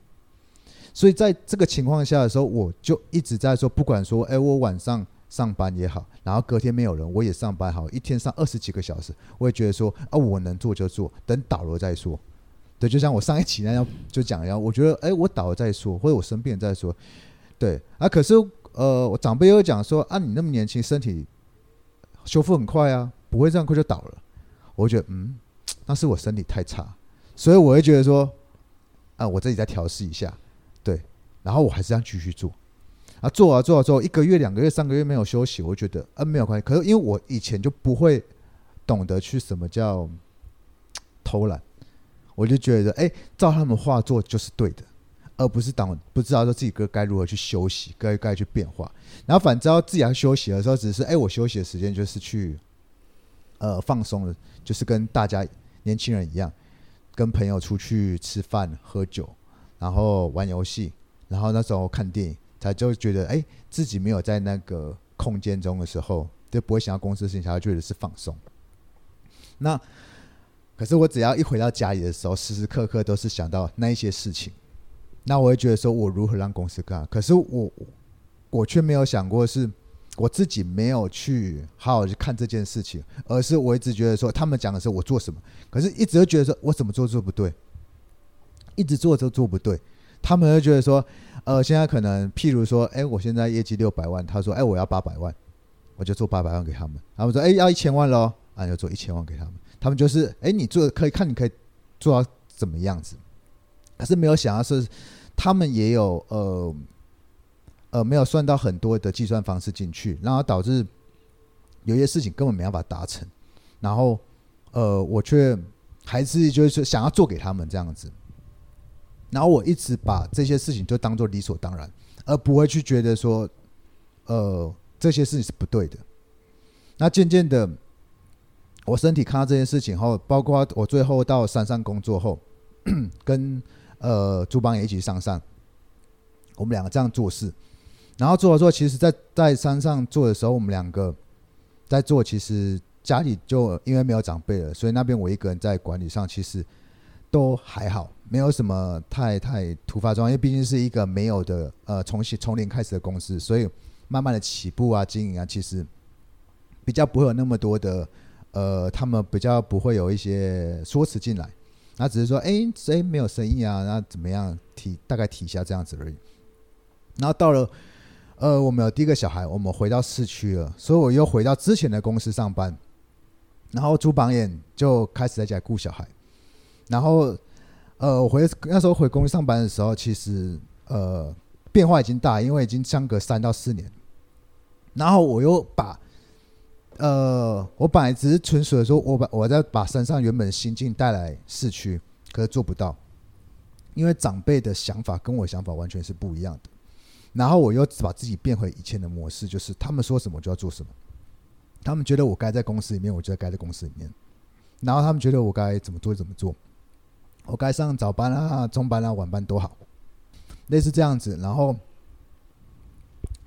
所以在这个情况下的时候，我就一直在说，不管说，哎、我晚上上班也好，然后隔天没有人，我也上班好，一天上二十几个小时，我也觉得说，啊，我能做就做，等倒了再说。对，就像我上一期那样就讲一样，我觉得，哎，我倒了再说，或者我生病再说。对啊，可是，呃，我长辈又讲说，啊，你那么年轻，身体修复很快啊，不会这样快就倒了。我觉得嗯，那是我身体太差，所以我会觉得说啊，我自己再调试一下，对，然后我还是这样继续做。啊，做啊做啊做，一个月、两个月、三个月没有休息，我觉得啊没有关系。可是因为我以前就不会懂得去什么叫偷懒，我就觉得哎，照他们话做就是对的，而不是当不知道说自己该该如何去休息，该该去变化。然后反正自己要休息的时候，只是哎，我休息的时间就是去呃放松了，就是跟大家年轻人一样，跟朋友出去吃饭、喝酒，然后玩游戏，然后那时候看电影。他就觉得，哎、自己没有在那个空间中的时候，就不会想到公司的事情，他会觉得是放松。那可是我只要一回到家里的时候，时时刻刻都是想到那一些事情。那我会觉得说，我如何让公司干？可是我我却没有想过，是我自己没有去好好去看这件事情，而是我一直觉得说，他们讲的是我做什么，可是一直都觉得说我怎么做做不对，一直做都做不对。他们会觉得说，呃，现在可能，譬如说，哎，我现在业绩六百万，他说，哎，我要八百万，我就做八百万给他们。他们说，哎，要一千万喽，啊，就做一千万给他们。他们就是，哎，你做可以看，你可以做到怎么样子？可是没有想到是，他们也有，呃，呃，没有算到很多的计算方式进去，然后导致有些事情根本没办法达成。然后，呃，我却还是就是想要做给他们这样子。然后我一直把这些事情就当做理所当然，而不会去觉得说，呃，这些事情是不对的。那渐渐的，我身体看到这件事情后，包括我最后到山上工作后，(clears throat) 跟呃朱邦也一起上山，我们两个这样做事，然后做了做，其实在在山上做的时候，我们两个在做，其实家里就因为没有长辈了，所以那边我一个人在管理上，其实都还好。没有什么太太突发状况，因为毕竟是一个没有的呃，从从零开始的公司，所以慢慢的起步啊，经营啊，其实比较不会有那么多的呃，他们比较不会有一些说辞进来，那只是说哎，谁没有生意啊？那怎么样提大概提一下这样子而已。然后到了呃，我们有第一个小孩，我们回到市区了，所以我又回到之前的公司上班，然后朱榜眼就开始在家顾小孩，然后。呃，我回那时候回公司上班的时候，其实呃变化已经大，因为已经相隔三到四年。然后我又把呃，我本来只是纯属的说，我把我在把身上原本的心境带来市区，可是做不到，因为长辈的想法跟我想法完全是不一样的。然后我又把自己变回以前的模式，就是他们说什么就要做什么，他们觉得我该在公司里面，我就该在公司里面，然后他们觉得我该怎么做怎么做。我该上早班啊、中班啊、晚班都好，类似这样子，然后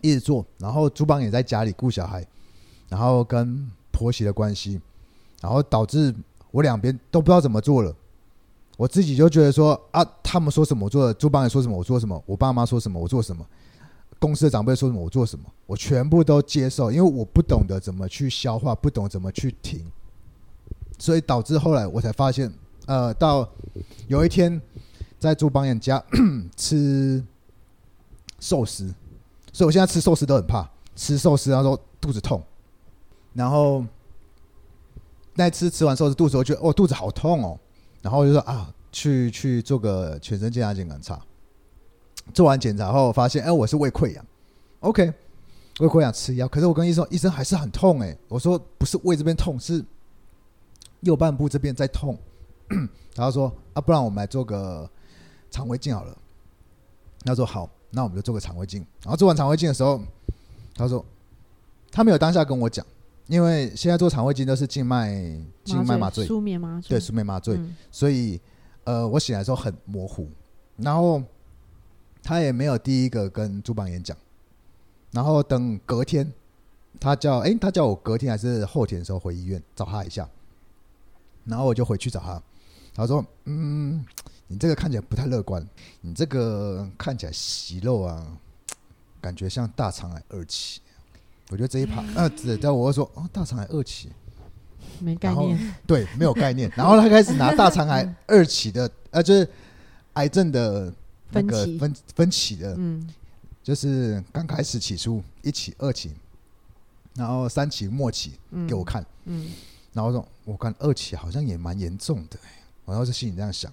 一直做，然后朱邦也在家里顾小孩，然后跟婆媳的关系，然后导致我两边都不知道怎么做了。我自己就觉得说啊，他们说什么我做，朱邦也说什么我做什么，我爸妈说什么我做什么，公司的长辈说什么我做什么，我全部都接受，因为我不懂得怎么去消化，不懂怎么去停，所以导致后来我才发现。呃，到有一天在朱榜眼家 (coughs) 吃寿司，所以我现在吃寿司都很怕吃寿司，然后肚子痛，然后那次吃完寿司肚子，我觉得哦肚子好痛哦，然后我就说啊，去去做个全身健康检查，做完检查后发现哎我是胃溃疡，OK，胃溃疡吃药，可是我跟医生医生还是很痛哎，我说不是胃这边痛，是右半部这边在痛。(clears throat) 然后说啊，不然我们来做个肠胃镜好了。他说好，那我们就做个肠胃镜。然后做完肠胃镜的时候，他说他没有当下跟我讲，因为现在做肠胃镜都是静脉静脉麻醉，舒眠麻醉，对，舒眠麻醉。嗯、所以呃，我醒来的时候很模糊。然后他也没有第一个跟朱榜眼讲。然后等隔天，他叫哎，他叫我隔天还是后天的时候回医院找他一下。然后我就回去找他。他说：“嗯，你这个看起来不太乐观，你这个看起来息肉啊，感觉像大肠癌二期。我觉得这一趴，呃，对，但我会说，哦，大肠癌二期，没概念，对，没有概念。然后他开始拿大肠癌二期的，呃，就是癌症的那个分分期的，嗯，就是刚开始起初一期、二期，然后三期末期给我看，嗯，嗯。然后说我看二期好像也蛮严重的，我当时心里这样想。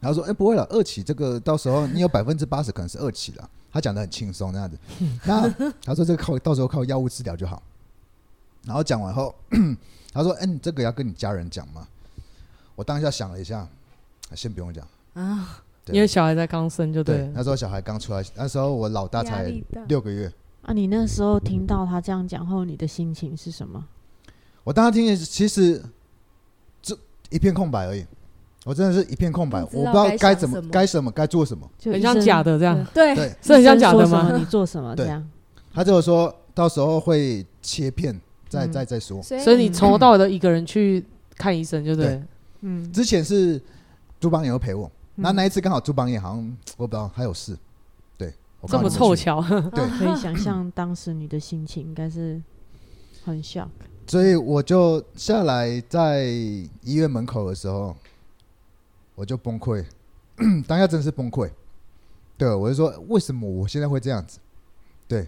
然后说，哎，不会了，二期这个到时候你有百分之八十可能是二期了。他讲的很轻松那样子，那他说这个靠到时候靠药物治疗就好。然后讲完后，他说，哎，你这个要跟你家人讲吗？我当下想了一下，先不用讲啊，因为小孩在刚生就对，对。那时候小孩刚出来，那时候我老大才六个月。啊，你那时候听到他这样讲后，你的心情是什么？我当时听见，其实这一片空白而已。我真的是一片空白，我不知道该怎么、该什么、该做什么，就很像假的这样。对，是很像假的吗？你做什么这样？他就说到时候会切片，再再再说。所以你从头到尾的一个人去看医生，就对。嗯。之前是朱邦也会陪我，那那一次刚好朱邦也好像我不知道还有事。对，这么凑巧。对，(laughs) 可以想象当时你的心情应该是很 shock。所以我就下来在医院门口的时候。我就崩溃，(clears throat) 当下真的是崩溃。对，我就说为什么我现在会这样子？对，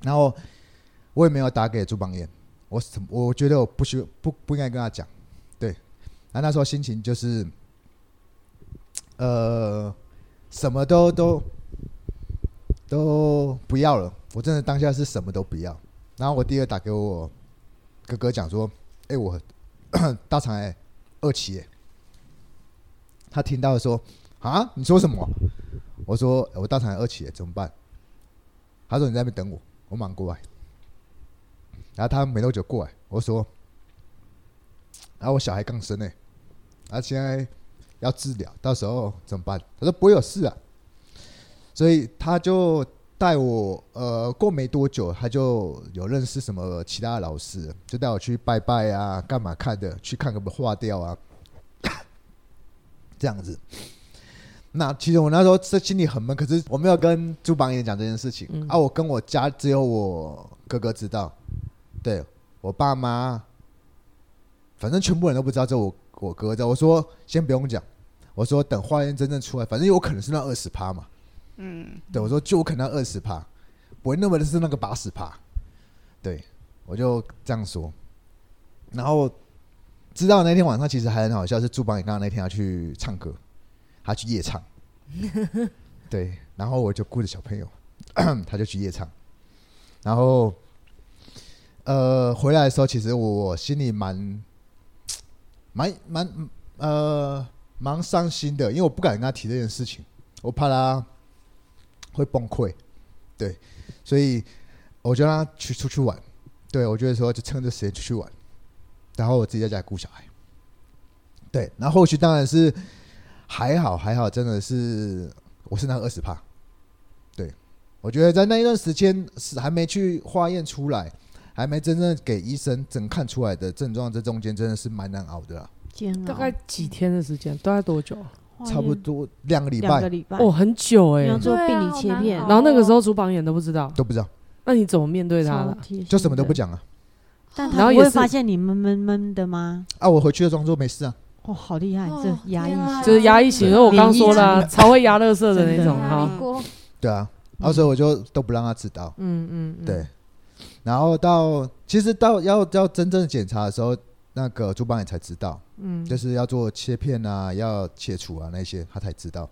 然后我也没有打给朱邦彦，我什我觉得我不需不不应该跟他讲。对，然后那时候心情就是，呃，什么都都都不要了。我真的当下是什么都不要。然后我第二打给我哥哥讲说：“哎，我大肠癌二期。”他听到说：“啊，你说什么？”我说：“我大肠癌二期，怎么办？”他说：“你在那边等我，我马上过来。”然后他没多久过来，我说：“然后我小孩刚生呢，他现在要治疗，到时候怎么办？”他说：“不会有事啊。”所以他就带我，呃，过没多久，他就有认识什么其他的老师，就带我去拜拜啊，干嘛看的？去看个不化掉啊。(coughs) 这样子，那其实我那时候这心里很闷，可是我没有跟朱榜眼讲这件事情、嗯、啊。我跟我家只有我哥哥知道，对我爸妈，反正全部人都不知道，只有我我哥知道。我说先不用讲，我说等化验真正出来，反正有可能是那二十趴嘛。嗯，对我说就我可能二十趴，不会那么的是那个八十趴。对，我就这样说，然后。知道那天晚上其实还很好笑，是朱榜也刚刚那天要去唱歌，他去夜唱，(laughs) 对，然后我就顾着小朋友，(coughs) 他就去夜唱，然后呃回来的时候，其实我心里蛮蛮蛮呃蛮伤心的，因为我不敢跟他提这件事情，我怕他会崩溃，对，所以我就让他去出去玩，对，我觉得说就趁着时间出去玩。然后我自己在家顾小孩，对，然后后续当然是还好还好，真的是我是那个二十趴，对，我觉得在那一段时间是还没去化验出来，还没真正给医生诊看出来的症状，这中间真的是蛮难熬的，煎熬。大概几天的时间？大概多久？差不多两个礼拜。两个礼拜哦，很久哎。要做病理切片，然后那个时候主榜眼都不知道，都不知道。那你怎么面对他的？就什么都不讲啊。但他不会发现你闷闷闷的吗？啊，我回去就装作没事啊。哦，好厉害，这压抑型，就是压抑型。因为我刚说了，超会压乐色的那种哈。对啊，然后所以我就都不让他知道。嗯嗯，对。然后到其实到要要真正检查的时候，那个朱榜眼才知道，嗯，就是要做切片啊，要切除啊那些，他才知道。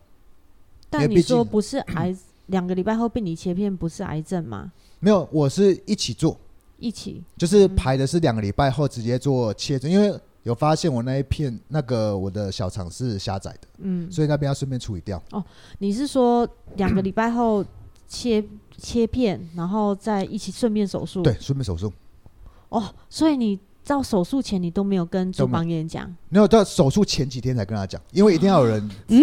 但你说不是癌，(clears throat) 两个礼拜后病理切片不是癌症吗？没有，我是一起做。一起就是排的是两个礼拜后直接做切诊，因为有发现我那一片那个我的小肠是狭窄的，嗯，所以那边要顺便处理掉。哦，你是说两个礼拜后切切片，然后再一起顺便手术？对，顺便手术。哦，所以你到手术前你都没有跟朱邦彦讲？没有，到手术前几天才跟他讲，因为一定要有人。嗯，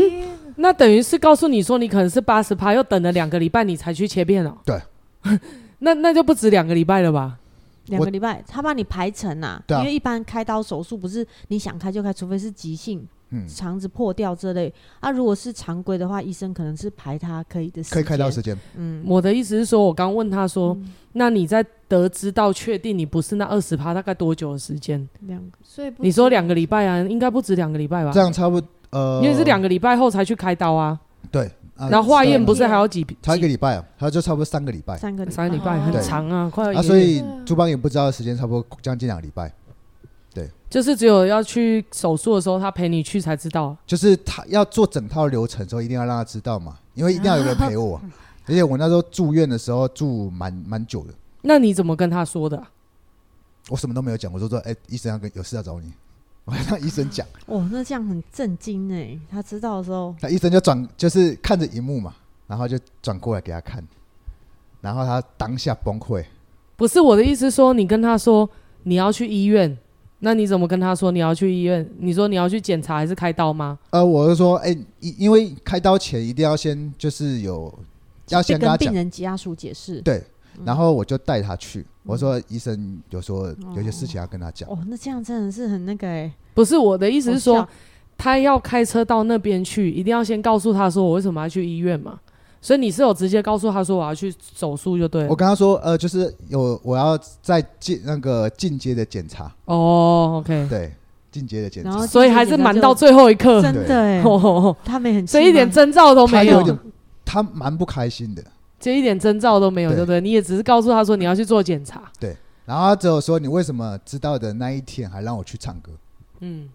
那等于是告诉你说你可能是八十趴，又等了两个礼拜你才去切片哦。对，(laughs) 那那就不止两个礼拜了吧？两个礼拜，他帮你排成啊，因为一般开刀手术不是你想开就开，除非是急性，嗯，肠子破掉这类。啊，如果是常规的话，医生可能是排他可以的时间，可以开刀时间。嗯，我的意思是说，我刚问他说，那你在得知到确定你不是那二十趴，大概多久的时间？两个，所以你说两个礼拜啊，应该不止两个礼拜吧？这样差不多，呃，因为是两个礼拜后才去开刀啊。对，然后化验不是还要几？差一个礼拜啊，他就差不多三个礼拜。三个三个礼拜很长啊，快要。啊，所以朱邦也不知道时间，差不多将近两个礼拜。对，就是只有要去手术的时候，他陪你去才知道。就是他要做整套流程的时候，一定要让他知道嘛，因为一定要有人陪我。(laughs) 而且我那时候住院的时候住蛮蛮久的。那你怎么跟他说的？我什么都没有讲，我就说：“哎，医生要跟有事要找你。”我还让医生讲。哦，那这样很震惊哎！他知道的时候，那医生就转，就是看着荧幕嘛，然后就转过来给他看，然后他当下崩溃。不是我的意思，说你跟他说你要去医院，那你怎么跟他说你要去医院？你说你要去检查还是开刀吗？呃，我是说，哎，因因为开刀前一定要先就是有要先跟病人家属解释，对。然后我就带他去，我说医生有说有些事情要跟他讲。哦，那这样真的是很那个哎。不是我的意思是说，他要开车到那边去，一定要先告诉他说我为什么要去医院嘛。所以你是有直接告诉他说我要去手术就对了。我跟他说呃，就是有我要再进那个进阶的检查。哦，OK，对，进阶的检查。所以还是瞒到最后一刻，真的哎，(laughs) 他没很，所以一点征兆都没有。他蛮不开心的。就一点征兆都没有，对不对？你也只是告诉他说你要去做检查。对，然后他只有说你为什么知道的那一天还让我去唱歌？嗯，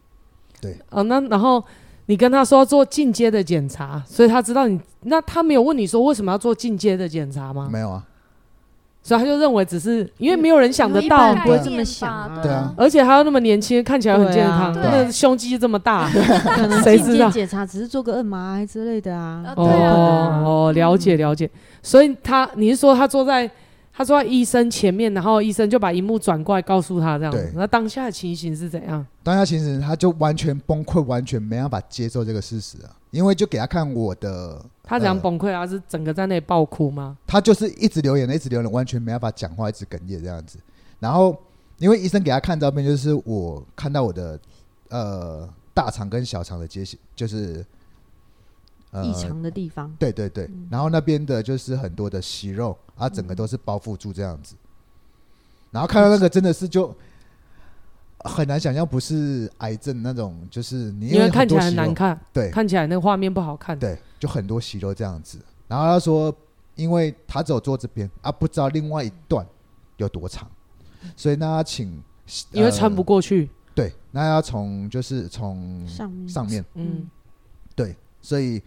对。哦，那然后你跟他说要做进阶的检查，所以他知道你。那他没有问你说为什么要做进阶的检查吗？没有啊。所以他就认为只是因为没有人想得到，不会这么想，对啊。而且还要那么年轻，看起来很健康，那胸肌这么大，(laughs) 可能进阶检查只是做个 MRI 之类的啊。哦哦，了解了解。所以他，你是说他坐在他坐在医生前面，然后医生就把荧幕转过来告诉他这样子。那当下的情形是怎样？当下情形他就完全崩溃，完全没办法接受这个事实啊！因为就给他看我的，他怎样崩溃啊？是整个在那里爆哭吗？他就是一直流眼泪，一直流眼泪，完全没办法讲话，一直哽咽这样子。然后因为医生给他看照片，就是我看到我的呃大肠跟小肠的接就是。异常的地方，呃、对对对，嗯、然后那边的就是很多的息肉，啊，整个都是包覆住这样子，嗯、然后看到那个真的是就很难想象不是癌症那种，就是你因为看起来很难看，对，看起来那个画面不好看，对，就很多息肉这样子。然后他说，因为他只有坐这边啊，不知道另外一段有多长，所以那他请因为穿不过去，呃、对，那要从就是从上面。上面，嗯，对，所以。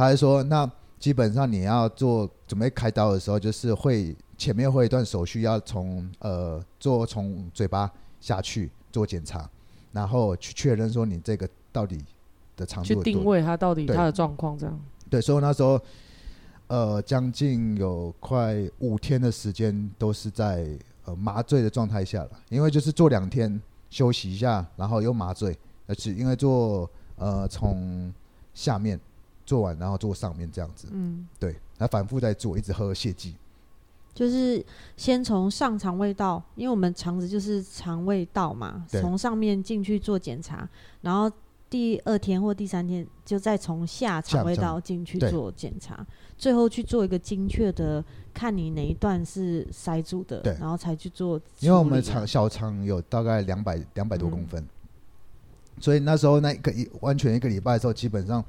他还说：“那基本上你要做准备开刀的时候，就是会前面会一段手续，要从呃做从嘴巴下去做检查，然后去确认说你这个到底的长度，去定位他到底他的状况这样。对，所以那时候呃将近有快五天的时间都是在呃麻醉的状态下了，因为就是做两天休息一下，然后又麻醉，而且因为做呃从下面。”做完，然后做上面这样子，嗯，对，他反复在做，一直喝泻剂，就是先从上肠胃道，因为我们肠子就是肠胃道嘛，从上面进去做检查，然后第二天或第三天就再从下肠胃道进去做检查，最后去做一个精确的，看你哪一段是塞住的，对，然后才去做。因为我们肠小肠有大概两百两百多公分，嗯、所以那时候那一个一完全一个礼拜的时候，基本上。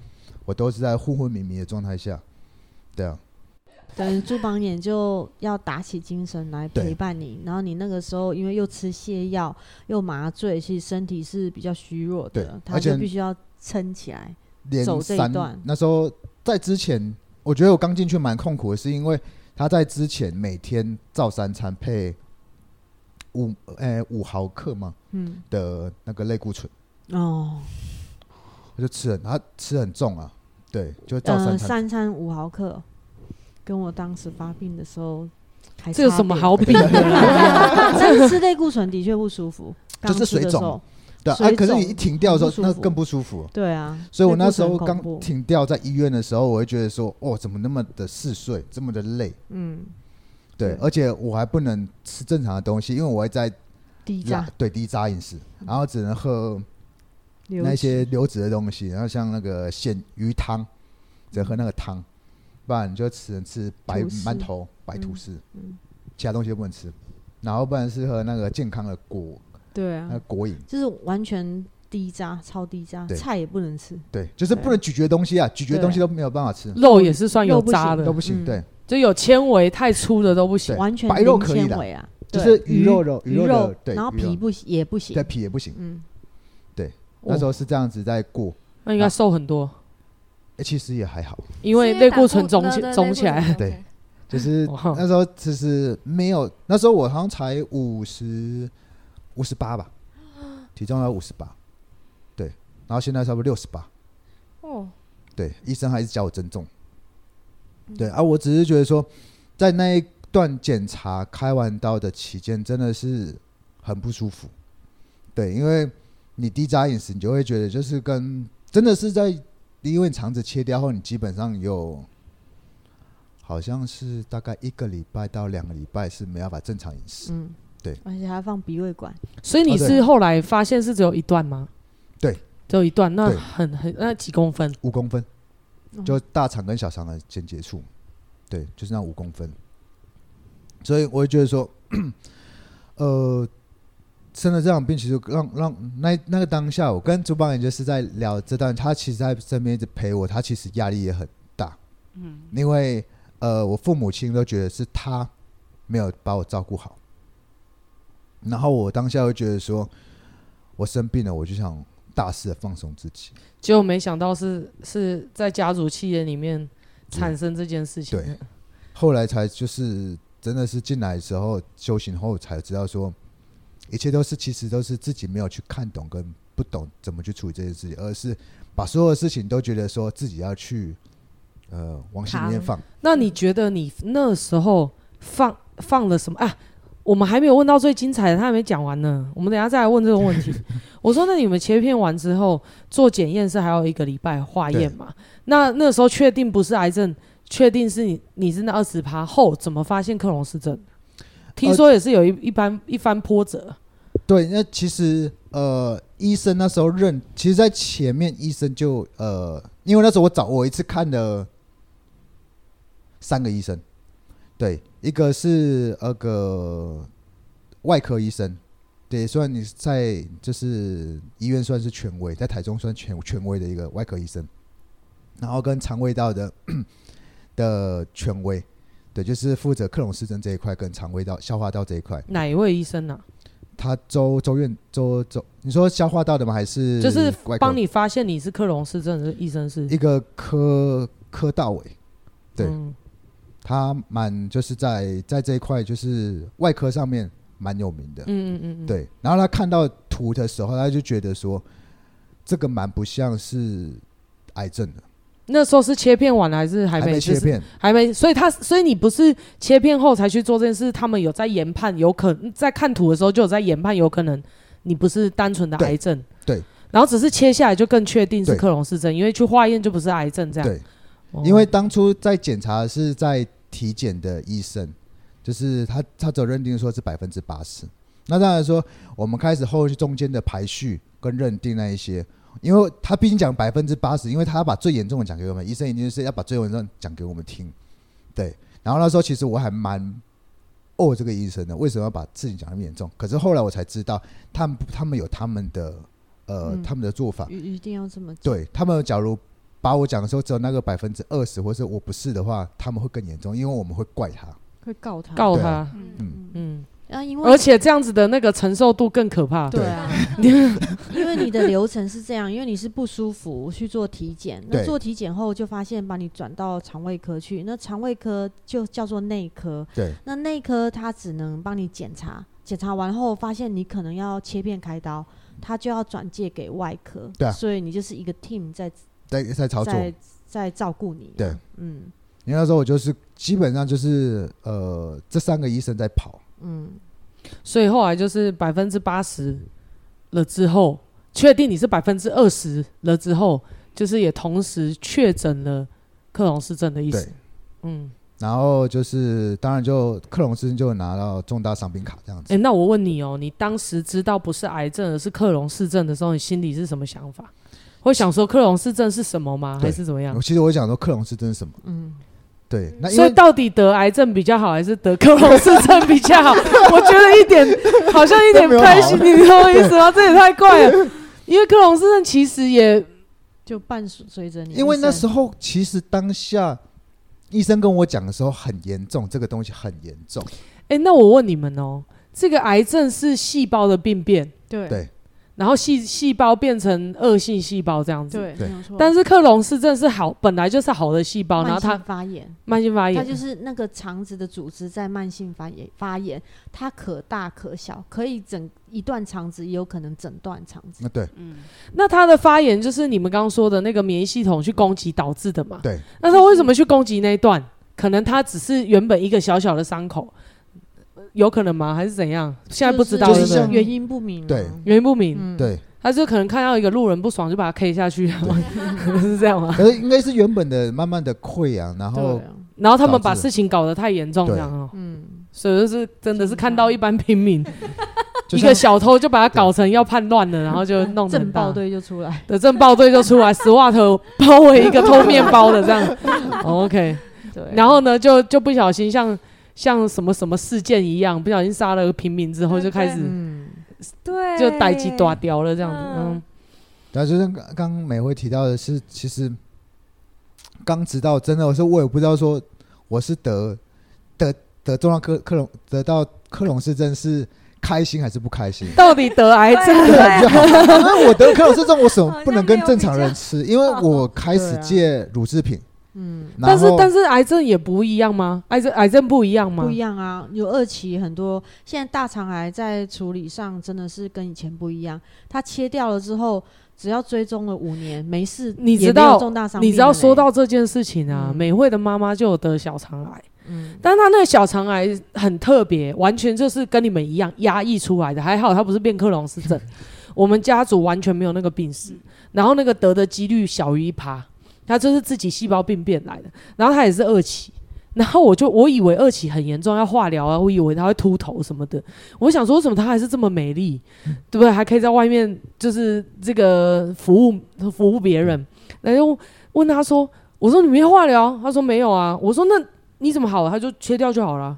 我都是在昏昏迷迷的状态下，对啊，等于朱榜眼就要打起精神来陪伴你，然后你那个时候因为又吃泻药又麻醉，其实身体是比较虚弱的，他就必须要撑起来走这一段。那时候在之前，我觉得我刚进去蛮痛苦的，是因为他在之前每天照三餐配五诶五毫克嘛，嗯的那个类固醇哦。就吃很，他吃很重啊，对，就照三餐，呃、三餐五毫克，跟我当时发病的时候还，这有什么好比的？(laughs) 但是吃类固醇的确不舒服，(laughs) 就是水肿，对啊，啊，可是你一停掉的时候，那更不舒服，对啊，所以我那时候刚停掉在医院的时候，我会觉得说，哦，怎么那么的嗜睡，这么的累，嗯，对，而且我还不能吃正常的东西，因为我会在低渣，对低渣饮食，然后只能喝。那些流质的东西，然后像那个鲜鱼汤，只喝那个汤，不然你就只能吃白馒头、白吐司，其他东西都不能吃。然后不然是喝那个健康的果，对啊，那果饮，就是完全低渣，超低渣，菜也不能吃。对，就是不能咀嚼东西啊，咀嚼东西都没有办法吃。肉也是算有渣的，都不行。对，就有纤维太粗的都不行，完全白肉可以的啊，就是鱼肉肉鱼肉，然后皮不也不行，对，皮也不行。嗯，对，那时候是这样子在过，那应该瘦很多。哎，其实也还好，因为类固醇肿起肿起来。对，就是那时候其实没有，那时候我好像才五十五十八吧，体重要五十八。对然后现在差不多六十八，哦，对，医生还是叫我增重，对啊，我只是觉得说，在那一段检查开完刀的期间，真的是很不舒服，对，因为你低渣饮食，你就会觉得就是跟真的是在，因为肠子切掉后，你基本上有，好像是大概一个礼拜到两个礼拜是没办法正常饮食，嗯，对，而且还要放鼻胃管，所以你是后来发现是只有一段吗？对。只有一段，那很很那几公分？五公分，就大肠跟小肠的间接处，对，就是那五公分。所以我会觉得说，(clears throat) 呃，生了这种病，其实让让那那个当下，我跟朱邦也就是在聊这段，他其实在身边一直陪我，他其实压力也很大，嗯，因为呃，我父母亲都觉得是他没有把我照顾好，然后我当下会觉得说，我生病了，我就想。大肆的放松自己，结果没想到是是在家族企业里面产生这件事情。对，后来才就是真的是进来的时候修行后才知道说，一切都是其实都是自己没有去看懂跟不懂怎么去处理这件事情，而是把所有的事情都觉得说自己要去呃往心里面放。那你觉得你那时候放放了什么啊？我们还没有问到最精彩的，他还没讲完呢。我们等下再来问这个问题。(laughs) 我说，那你们切片完之后做检验是还有一个礼拜化验嘛？那那时候确定不是癌症，确定是你你是那二十趴后，怎么发现克隆氏症？听说也是有一一般一番波折。对，那其实呃，医生那时候认，其实，在前面医生就呃，因为那时候我找我一次看了三个医生，对。一个是那个外科医生，对，算你在就是医院算是权威，在台中算权权威的一个外科医生，然后跟肠胃道的 (clears throat) 的权威，对，就是负责克隆氏症这一块跟肠胃道消化道这一块。哪一位医生呢、他周周院周周，你说消化道的吗？还是就是帮你发现你是克隆氏症的医生是？一个科科大伟，对。嗯他蛮就是在在这一块就是外科上面蛮有名的，嗯嗯嗯，对。然后他看到图的时候，他就觉得说这个蛮不像是癌症的。那时候是切片完了还是还没，切片？还没。所以他所以你不是切片后才去做这件事，他们有在研判，有可能在看图的时候就有在研判，有可能你不是单纯的癌症。对。对然后只是切下来就更确定是克隆氏症，因为去化验就不是癌症这样。对。因为当初在检查是在体检的医生，就是他，他只认定说是百分之八十。那当然说，我们开始后续中间的排序跟认定那一些，因为他毕竟讲百分之八十，因为他要把最严重的讲给我们，医生一定是要把最严重的讲给我们听。对，然后那时候其实我还蛮哦这个医生的，为什么要把事情讲那么严重？可是后来我才知道，他们他们有他们的呃、嗯、他们的做法，一定要这么对他们假如。把我讲的时候，只有那个百分之二十，或者我不是的话，他们会更严重，因为我们会怪他，会告他，告他，嗯嗯。啊，因为而且这样子的那个承受度更可怕，对啊，因 (laughs) (laughs) (laughs) 为你的流程是这样，(laughs) 因为你是不舒服去做体检，那做体检后就发现把你转到肠胃科去，那肠胃科就叫做内科，对，那内科他只能帮你检查，检查完后发现你可能要切片开刀，他就要转介给外科，对啊，所以你就是一个 team 在。在在操作，在在照顾你。对，嗯，因为那时候我就是基本上就是呃，这三个医生在跑，嗯，所以后来就是百分之八十了之后，确定你是百分之二十了之后，就是也同时确诊了克隆氏症的意思。对，嗯，然后就是当然就克隆氏症就拿到重大伤病卡这样子。哎、欸，那我问你哦，你当时知道不是癌症而是克隆氏症的时候，你心里是什么想法？会想说克隆氏症是什么吗？还是怎么样？其实我想说克隆氏症是什么？嗯，对。那所以到底得癌症比较好，还是得克隆氏症比较好？(laughs) 我觉得一点好像一点不开心，你懂我意思吗？这也太怪了。因为克隆斯症其实也就伴随着你。因为那时候其实当下医生跟我讲的时候很严重，这个东西很严重。哎、欸，那我问你们哦，这个癌症是细胞的病变，对对。然后细细胞变成恶性细胞这样子，对，没有错。但是克隆氏症是好，本来就是好的细胞，然后它发炎，慢性发炎，它就是那个肠子的组织在慢性发炎，发炎，它可大可小，可以整一段肠子，也有可能整段肠子。对，嗯，那它的发炎就是你们刚刚说的那个免疫系统去攻击导致的嘛？对。那它为什么去攻击那一段？可能它只是原本一个小小的伤口。有可能吗？还是怎样？现在不知道，原因不明。对，原因不明。嗯、对，他就可能看到一个路人不爽，就把他 K 下去，(laughs) 是这样吗？可是应该是原本的慢慢的溃疡，然后、啊，然后他们把事情搞得太严重，这样哦。嗯，所以就是真的是看到一般平民，(laughs) 一个小偷就把他搞成要叛乱了，然后就弄震爆队就出来，的震爆队就出来，(laughs) SWAT 包围一个偷面包的这样。OK，对，然后呢，就就不小心像。像什么什么事件一样，不小心杀了个平民之后，就开始，对，就代志大条了这样子。嗯，然后就是刚刚美惠提到的是，其实刚知道真的，我说我也不知道说我是得得得重要克克隆得到克隆氏症是开心还是不开心？到底得癌症对比较好？因为我得克隆氏症，我什么不能跟正常人吃？因为我开始戒乳制品。嗯，但是但是癌症也不一样吗？癌症癌症不一样吗？不一样啊，有二期很多。现在大肠癌在处理上真的是跟以前不一样。它切掉了之后，只要追踪了五年，没事。你知道你知道说到这件事情啊，嗯、美慧的妈妈就有得小肠癌。嗯，但她那个小肠癌很特别，完全就是跟你们一样压抑出来的。还好她不是变克隆氏症，我们家族完全没有那个病史，然后那个得的几率小于一趴。他就是自己细胞病变来的，然后他也是二期，然后我就我以为二期很严重要化疗啊，我以为他会秃头什么的，我想说为什么他还是这么美丽，嗯、对不对？还可以在外面就是这个服务服务别人，然后问他说：“我说你没化疗？”他说：“没有啊。”我说：“那你怎么好了？”他就切掉就好了，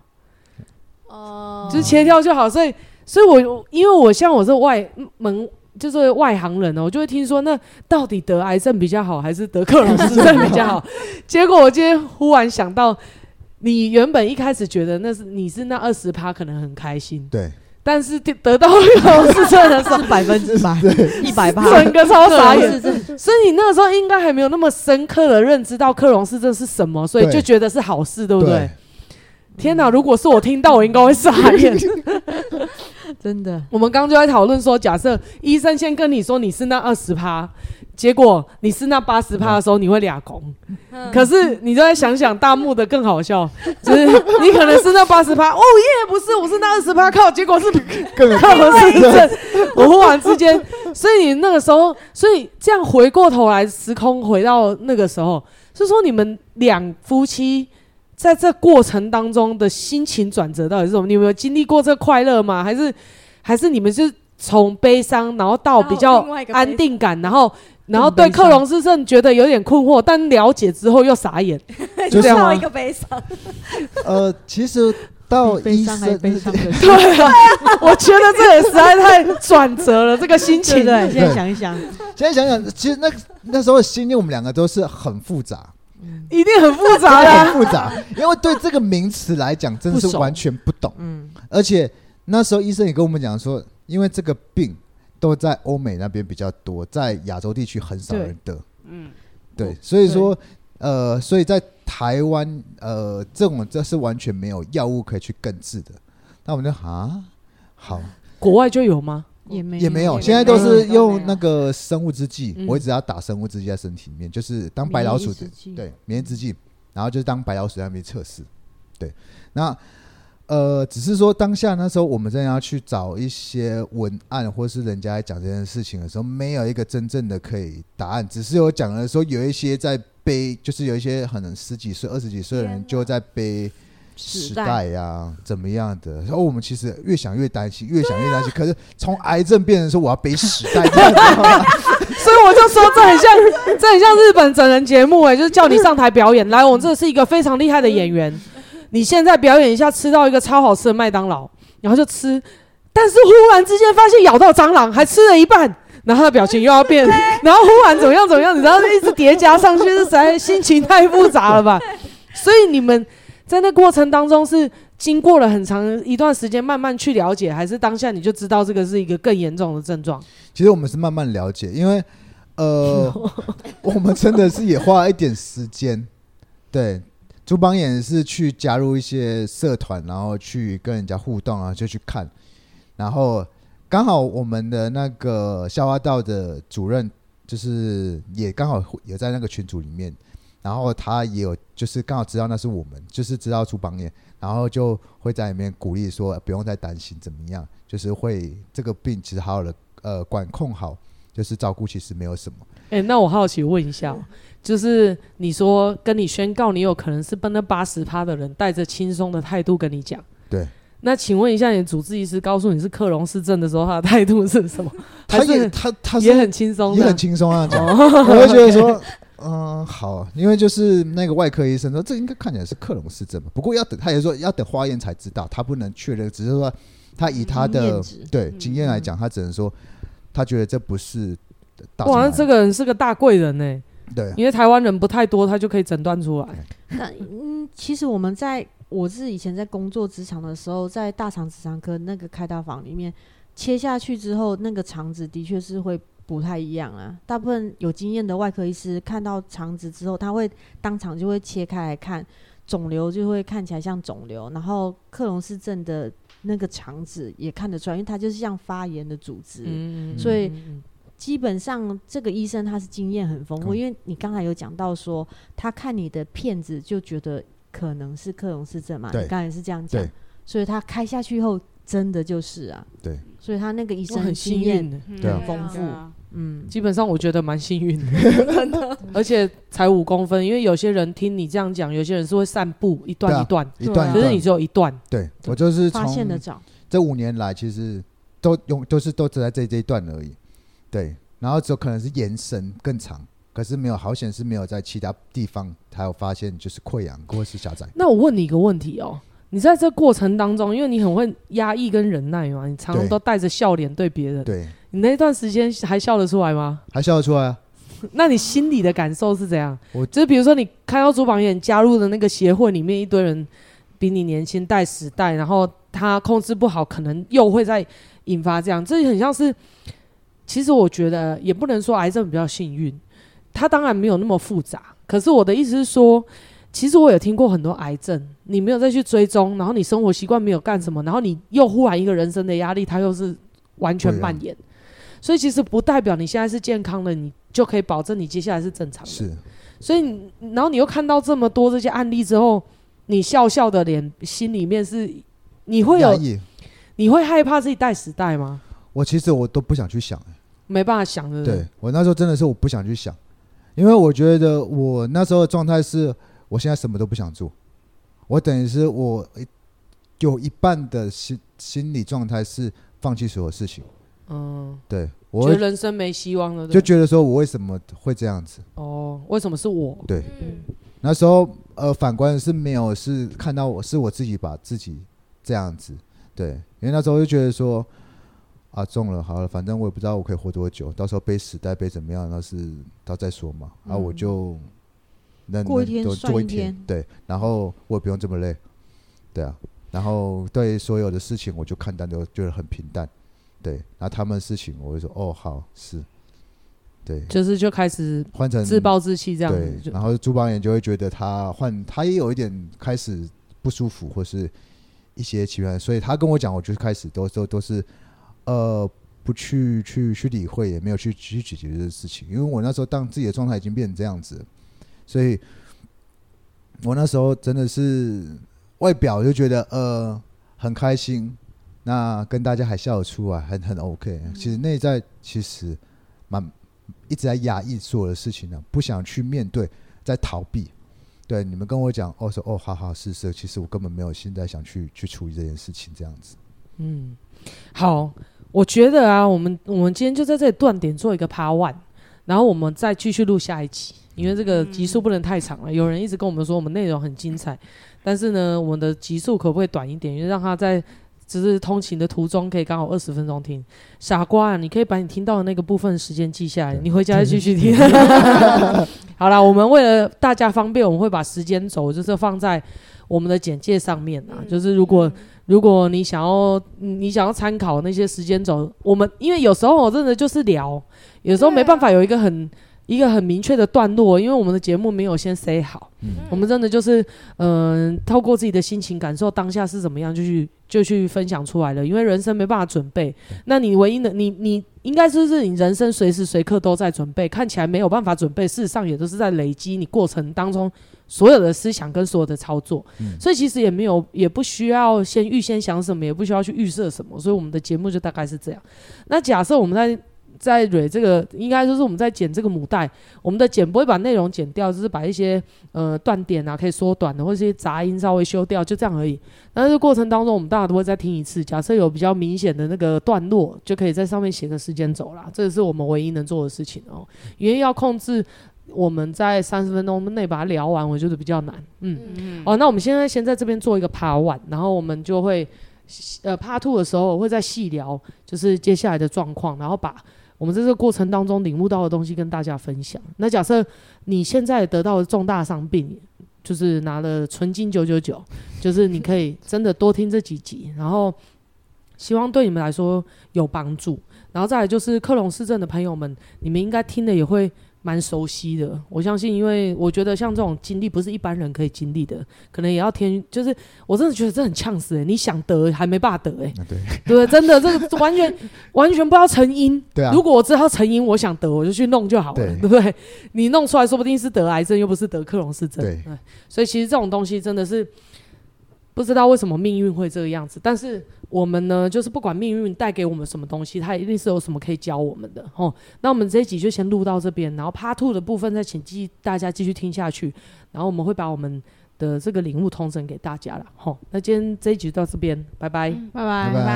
哦，就是切掉就好。所以，所以我因为我像我这外门。就是外行人哦，我就会听说，那到底得癌症比较好，还是得克隆氏症比较好？(laughs) 结果我今天忽然想到，你原本一开始觉得那是你是那二十趴可能很开心，对，但是得到克隆氏症的时候是 (laughs) 百分之百，一百趴，整个超傻眼。所以你那个时候应该还没有那么深刻的认知到克隆氏症是什么，所以就觉得是好事，对不对？对天哪！如果是我听到，我应该会傻眼。(laughs) 真的，我们刚刚就在讨论说，假设医生先跟你说你是那二十趴，结果你是那八十趴的时候，你会俩拱。嗯、可是你就在想想，大幕的更好笑，就是你可能是那八十趴，哦耶，不是，我是那二十趴，靠，结果是。(laughs) 我忽然之间，所以你那个时候，所以这样回过头来，时空回到那个时候，是说你们两夫妻。在这过程当中的心情转折到底是什么？你有没有经历过这快乐吗？还是还是你们是从悲伤，然后到比较安定感，然后然后对克隆氏症觉得有点困惑，但了解之后又傻眼，(laughs) 就这样吗？一个悲伤。呃，其实到医生悲伤的 (laughs) 对啊，(laughs) 我觉得这也实在太转折了，这个心情。对，现在想一想，现在想想，其实那那时候的心里，我们两个都是很复杂。一定很复杂的，很复杂，因为对这个名词来讲，真的是完全不懂。嗯，而且那时候医生也跟我们讲说，因为这个病都在欧美那边比较多，在亚洲地区很少人得。嗯，对，所以说，呃，所以在台湾，呃，这种这是完全没有药物可以去根治的。那我们就啊，好，国外就有吗？也没也没有，现在都是用那个生物制剂，我一直要打生物制剂在身体里面，就是当白老鼠的，对，免疫制剂，然后就是当白老鼠在那边测试，对，那呃，只是说当下那时候我们真的要去找一些文案，或是人家来讲这件事情的时候，没有一个真正的可以答案，只是有讲的说有一些在背，就是有一些可能十几岁、二十几岁的人就在背。时代呀、啊，怎么样的？然后我们其实越想越担心，越想越担心。可是从癌症变成说我要背时代，(laughs) 所以我就说这很像，这很像日本整人节目哎、欸，就是叫你上台表演。来，我们这是一个非常厉害的演员，你现在表演一下，吃到一个超好吃的麦当劳，然后就吃，但是忽然之间发现咬到蟑螂，还吃了一半。然后他的表情又要变，然后忽然怎么样怎么样，你知道一直叠加上去，是实在心情太复杂了吧？(laughs) 所以你们在那过程当中是经过了很长一段时间慢慢去了解，还是当下你就知道这个是一个更严重的症状？其实我们是慢慢了解，因为呃，(laughs) 我们真的是也花了一点时间。对，朱榜眼是去加入一些社团，然后去跟人家互动啊，就去看，然后。刚好我们的那个校花道的主任，就是也刚好也在那个群组里面，然后他也有就是刚好知道那是我们，就是知道出榜眼，然后就会在里面鼓励说不用再担心怎么样，就是会这个病其实好好的呃管控好，就是照顾其实没有什么。哎、欸，那我好奇问一下，就是你说跟你宣告你有可能是奔了八十趴的人，带着轻松的态度跟你讲，对。那请问一下，你的主治医师告诉你是克隆氏症的时候，他的态度是什么？他也他他也很轻松，也很轻松啊。我会觉得说，嗯，好，因为就是那个外科医生说，这应该看起来是克隆氏症，不过要等，他也说要等化验才知道，他不能确认，只是说他以他的对经验来讲，他只能说他觉得这不是。哇，那这个人是个大贵人呢。对，因为台湾人不太多，他就可以诊断出来。那嗯，其实我们在。我是以前在工作职场的时候，在大肠直肠科那个开刀房里面切下去之后，那个肠子的确是会不太一样啊。大部分有经验的外科医师看到肠子之后，他会当场就会切开来看，肿瘤就会看起来像肿瘤，然后克隆氏症的那个肠子也看得出来，因为它就是像发炎的组织，嗯、所以基本上这个医生他是经验很丰富，嗯、因为你刚才有讲到说，他看你的片子就觉得。可能是克隆氏症嘛？你刚才是这样讲，所以他开下去后，真的就是啊。对，所以他那个医生很幸运的，对，很丰富。嗯，基本上我觉得蛮幸运的，真的。(laughs) 而且才五公分，因为有些人听你这样讲，有些人是会散步一段一段，一段，可是你只有一段。对，我就是发现的早。这五年来，其实都用都是都只在这这一段而已。对，然后只有可能是延伸更长。可是没有，好险是没有在其他地方还有发现，就是溃疡或是狭窄。那我问你一个问题哦，你在这过程当中，因为你很会压抑跟忍耐嘛，你常常都带着笑脸对别人。对，你那段时间还笑得出来吗？还笑得出来啊。(laughs) 那你心里的感受是怎样？我就是比如说你看到朱榜眼加入的那个协会里面一堆人比你年轻带时代，然后他控制不好，可能又会再引发这样，这很像是。其实我觉得也不能说癌症比较幸运。它当然没有那么复杂，可是我的意思是说，其实我有听过很多癌症，你没有再去追踪，然后你生活习惯没有干什么，然后你又忽然一个人生的压力，它又是完全扮演，所以其实不代表你现在是健康的，你就可以保证你接下来是正常的。是，所以然后你又看到这么多这些案例之后，你笑笑的脸，心里面是你会有，你会害怕自己带时代吗？我其实我都不想去想，没办法想的。对，我那时候真的是我不想去想。因为我觉得我那时候的状态是，我现在什么都不想做，我等于是我有一半的心心理状态是放弃所有事情。嗯，对，我觉得人生没希望了，就觉得说我为什么会这样子？哦，为什么是我？对，嗯、那时候呃，反观是没有是看到我是我自己把自己这样子，对，因为那时候就觉得说。啊，中了，好了，反正我也不知道我可以活多久，到时候背时代背怎么样，那是到再说嘛。嗯、啊，我就能过一天一天，对，然后我也不用这么累，对啊，然后对所有的事情我就看淡，都觉得很平淡，对，然后他们的事情我会说，哦，好，是，对，就是就开始换成自暴自弃这样子，对，然后朱邦彦就会觉得他换，他也有一点开始不舒服，或是一些奇怪，所以他跟我讲，我就开始都都都是。呃，不去去去理会，也没有去去解决这个事情，因为我那时候当自己的状态已经变成这样子，所以我那时候真的是外表就觉得呃很开心，那跟大家还笑得出来，很很 OK。其实内在其实蛮一直在压抑所有的事情呢，不想去面对，在逃避。对，你们跟我讲，哦说哦，好好是是，其实我根本没有现在想去去处理这件事情，这样子。嗯，好。我觉得啊，我们我们今天就在这里断点做一个 part one，然后我们再继续录下一集，因为这个集数不能太长了。嗯、有人一直跟我们说我们内容很精彩，但是呢，我们的集数可不可以短一点，因为让他在只是通勤的途中可以刚好二十分钟听。傻瓜啊，你可以把你听到的那个部分时间记下来，你回家再继续听。(laughs) (laughs) 好啦，我们为了大家方便，我们会把时间轴就是放在我们的简介上面啊。嗯、就是如果如果你想要你想要参考那些时间轴，我们因为有时候我真的就是聊，有时候没办法有一个很。一个很明确的段落，因为我们的节目没有先 say 好，嗯、我们真的就是嗯、呃，透过自己的心情感受当下是怎么样，就去就去分享出来了。因为人生没办法准备，嗯、那你唯一的你你应该是是你人生随时随刻都在准备，看起来没有办法准备，事实上也都是在累积你过程当中所有的思想跟所有的操作，嗯、所以其实也没有也不需要先预先想什么，也不需要去预设什么，所以我们的节目就大概是这样。那假设我们在。在蕊这个，应该就是我们在剪这个母带，我们的剪不会把内容剪掉，就是把一些呃断点啊可以缩短的，或者一些杂音稍微修掉，就这样而已。但是过程当中，我们大家都会再听一次。假设有比较明显的那个段落，就可以在上面写个时间轴啦。这个是我们唯一能做的事情哦。因为要控制我们在三十分钟内把它聊完，我觉得比较难。嗯嗯。哦，那我们现在先在这边做一个 part one，然后我们就会呃 part two 的时候我会再细聊，就是接下来的状况，然后把。我们在这个过程当中领悟到的东西跟大家分享。那假设你现在得到了重大伤病，就是拿了纯金九九九，(laughs) 就是你可以真的多听这几集，然后希望对你们来说有帮助。然后再来就是克隆市镇的朋友们，你们应该听的也会。蛮熟悉的，我相信，因为我觉得像这种经历不是一般人可以经历的，可能也要天，就是我真的觉得这很呛死哎！你想得还没办法得哎，对对，真的这个完全完全不知道成因。(laughs) 对啊，如果我知道成因，我想得我就去弄就好了，对不对？你弄出来说不定是得癌症，又不是得克隆氏症。对，所以其实这种东西真的是不知道为什么命运会这个样子，但是。我们呢，就是不管命运带给我们什么东西，它一定是有什么可以教我们的吼。那我们这一集就先录到这边，然后 Part Two 的部分再请继大家继续听下去，然后我们会把我们的这个领悟通整给大家了吼。那今天这一集就到这边，拜拜，拜拜，拜拜。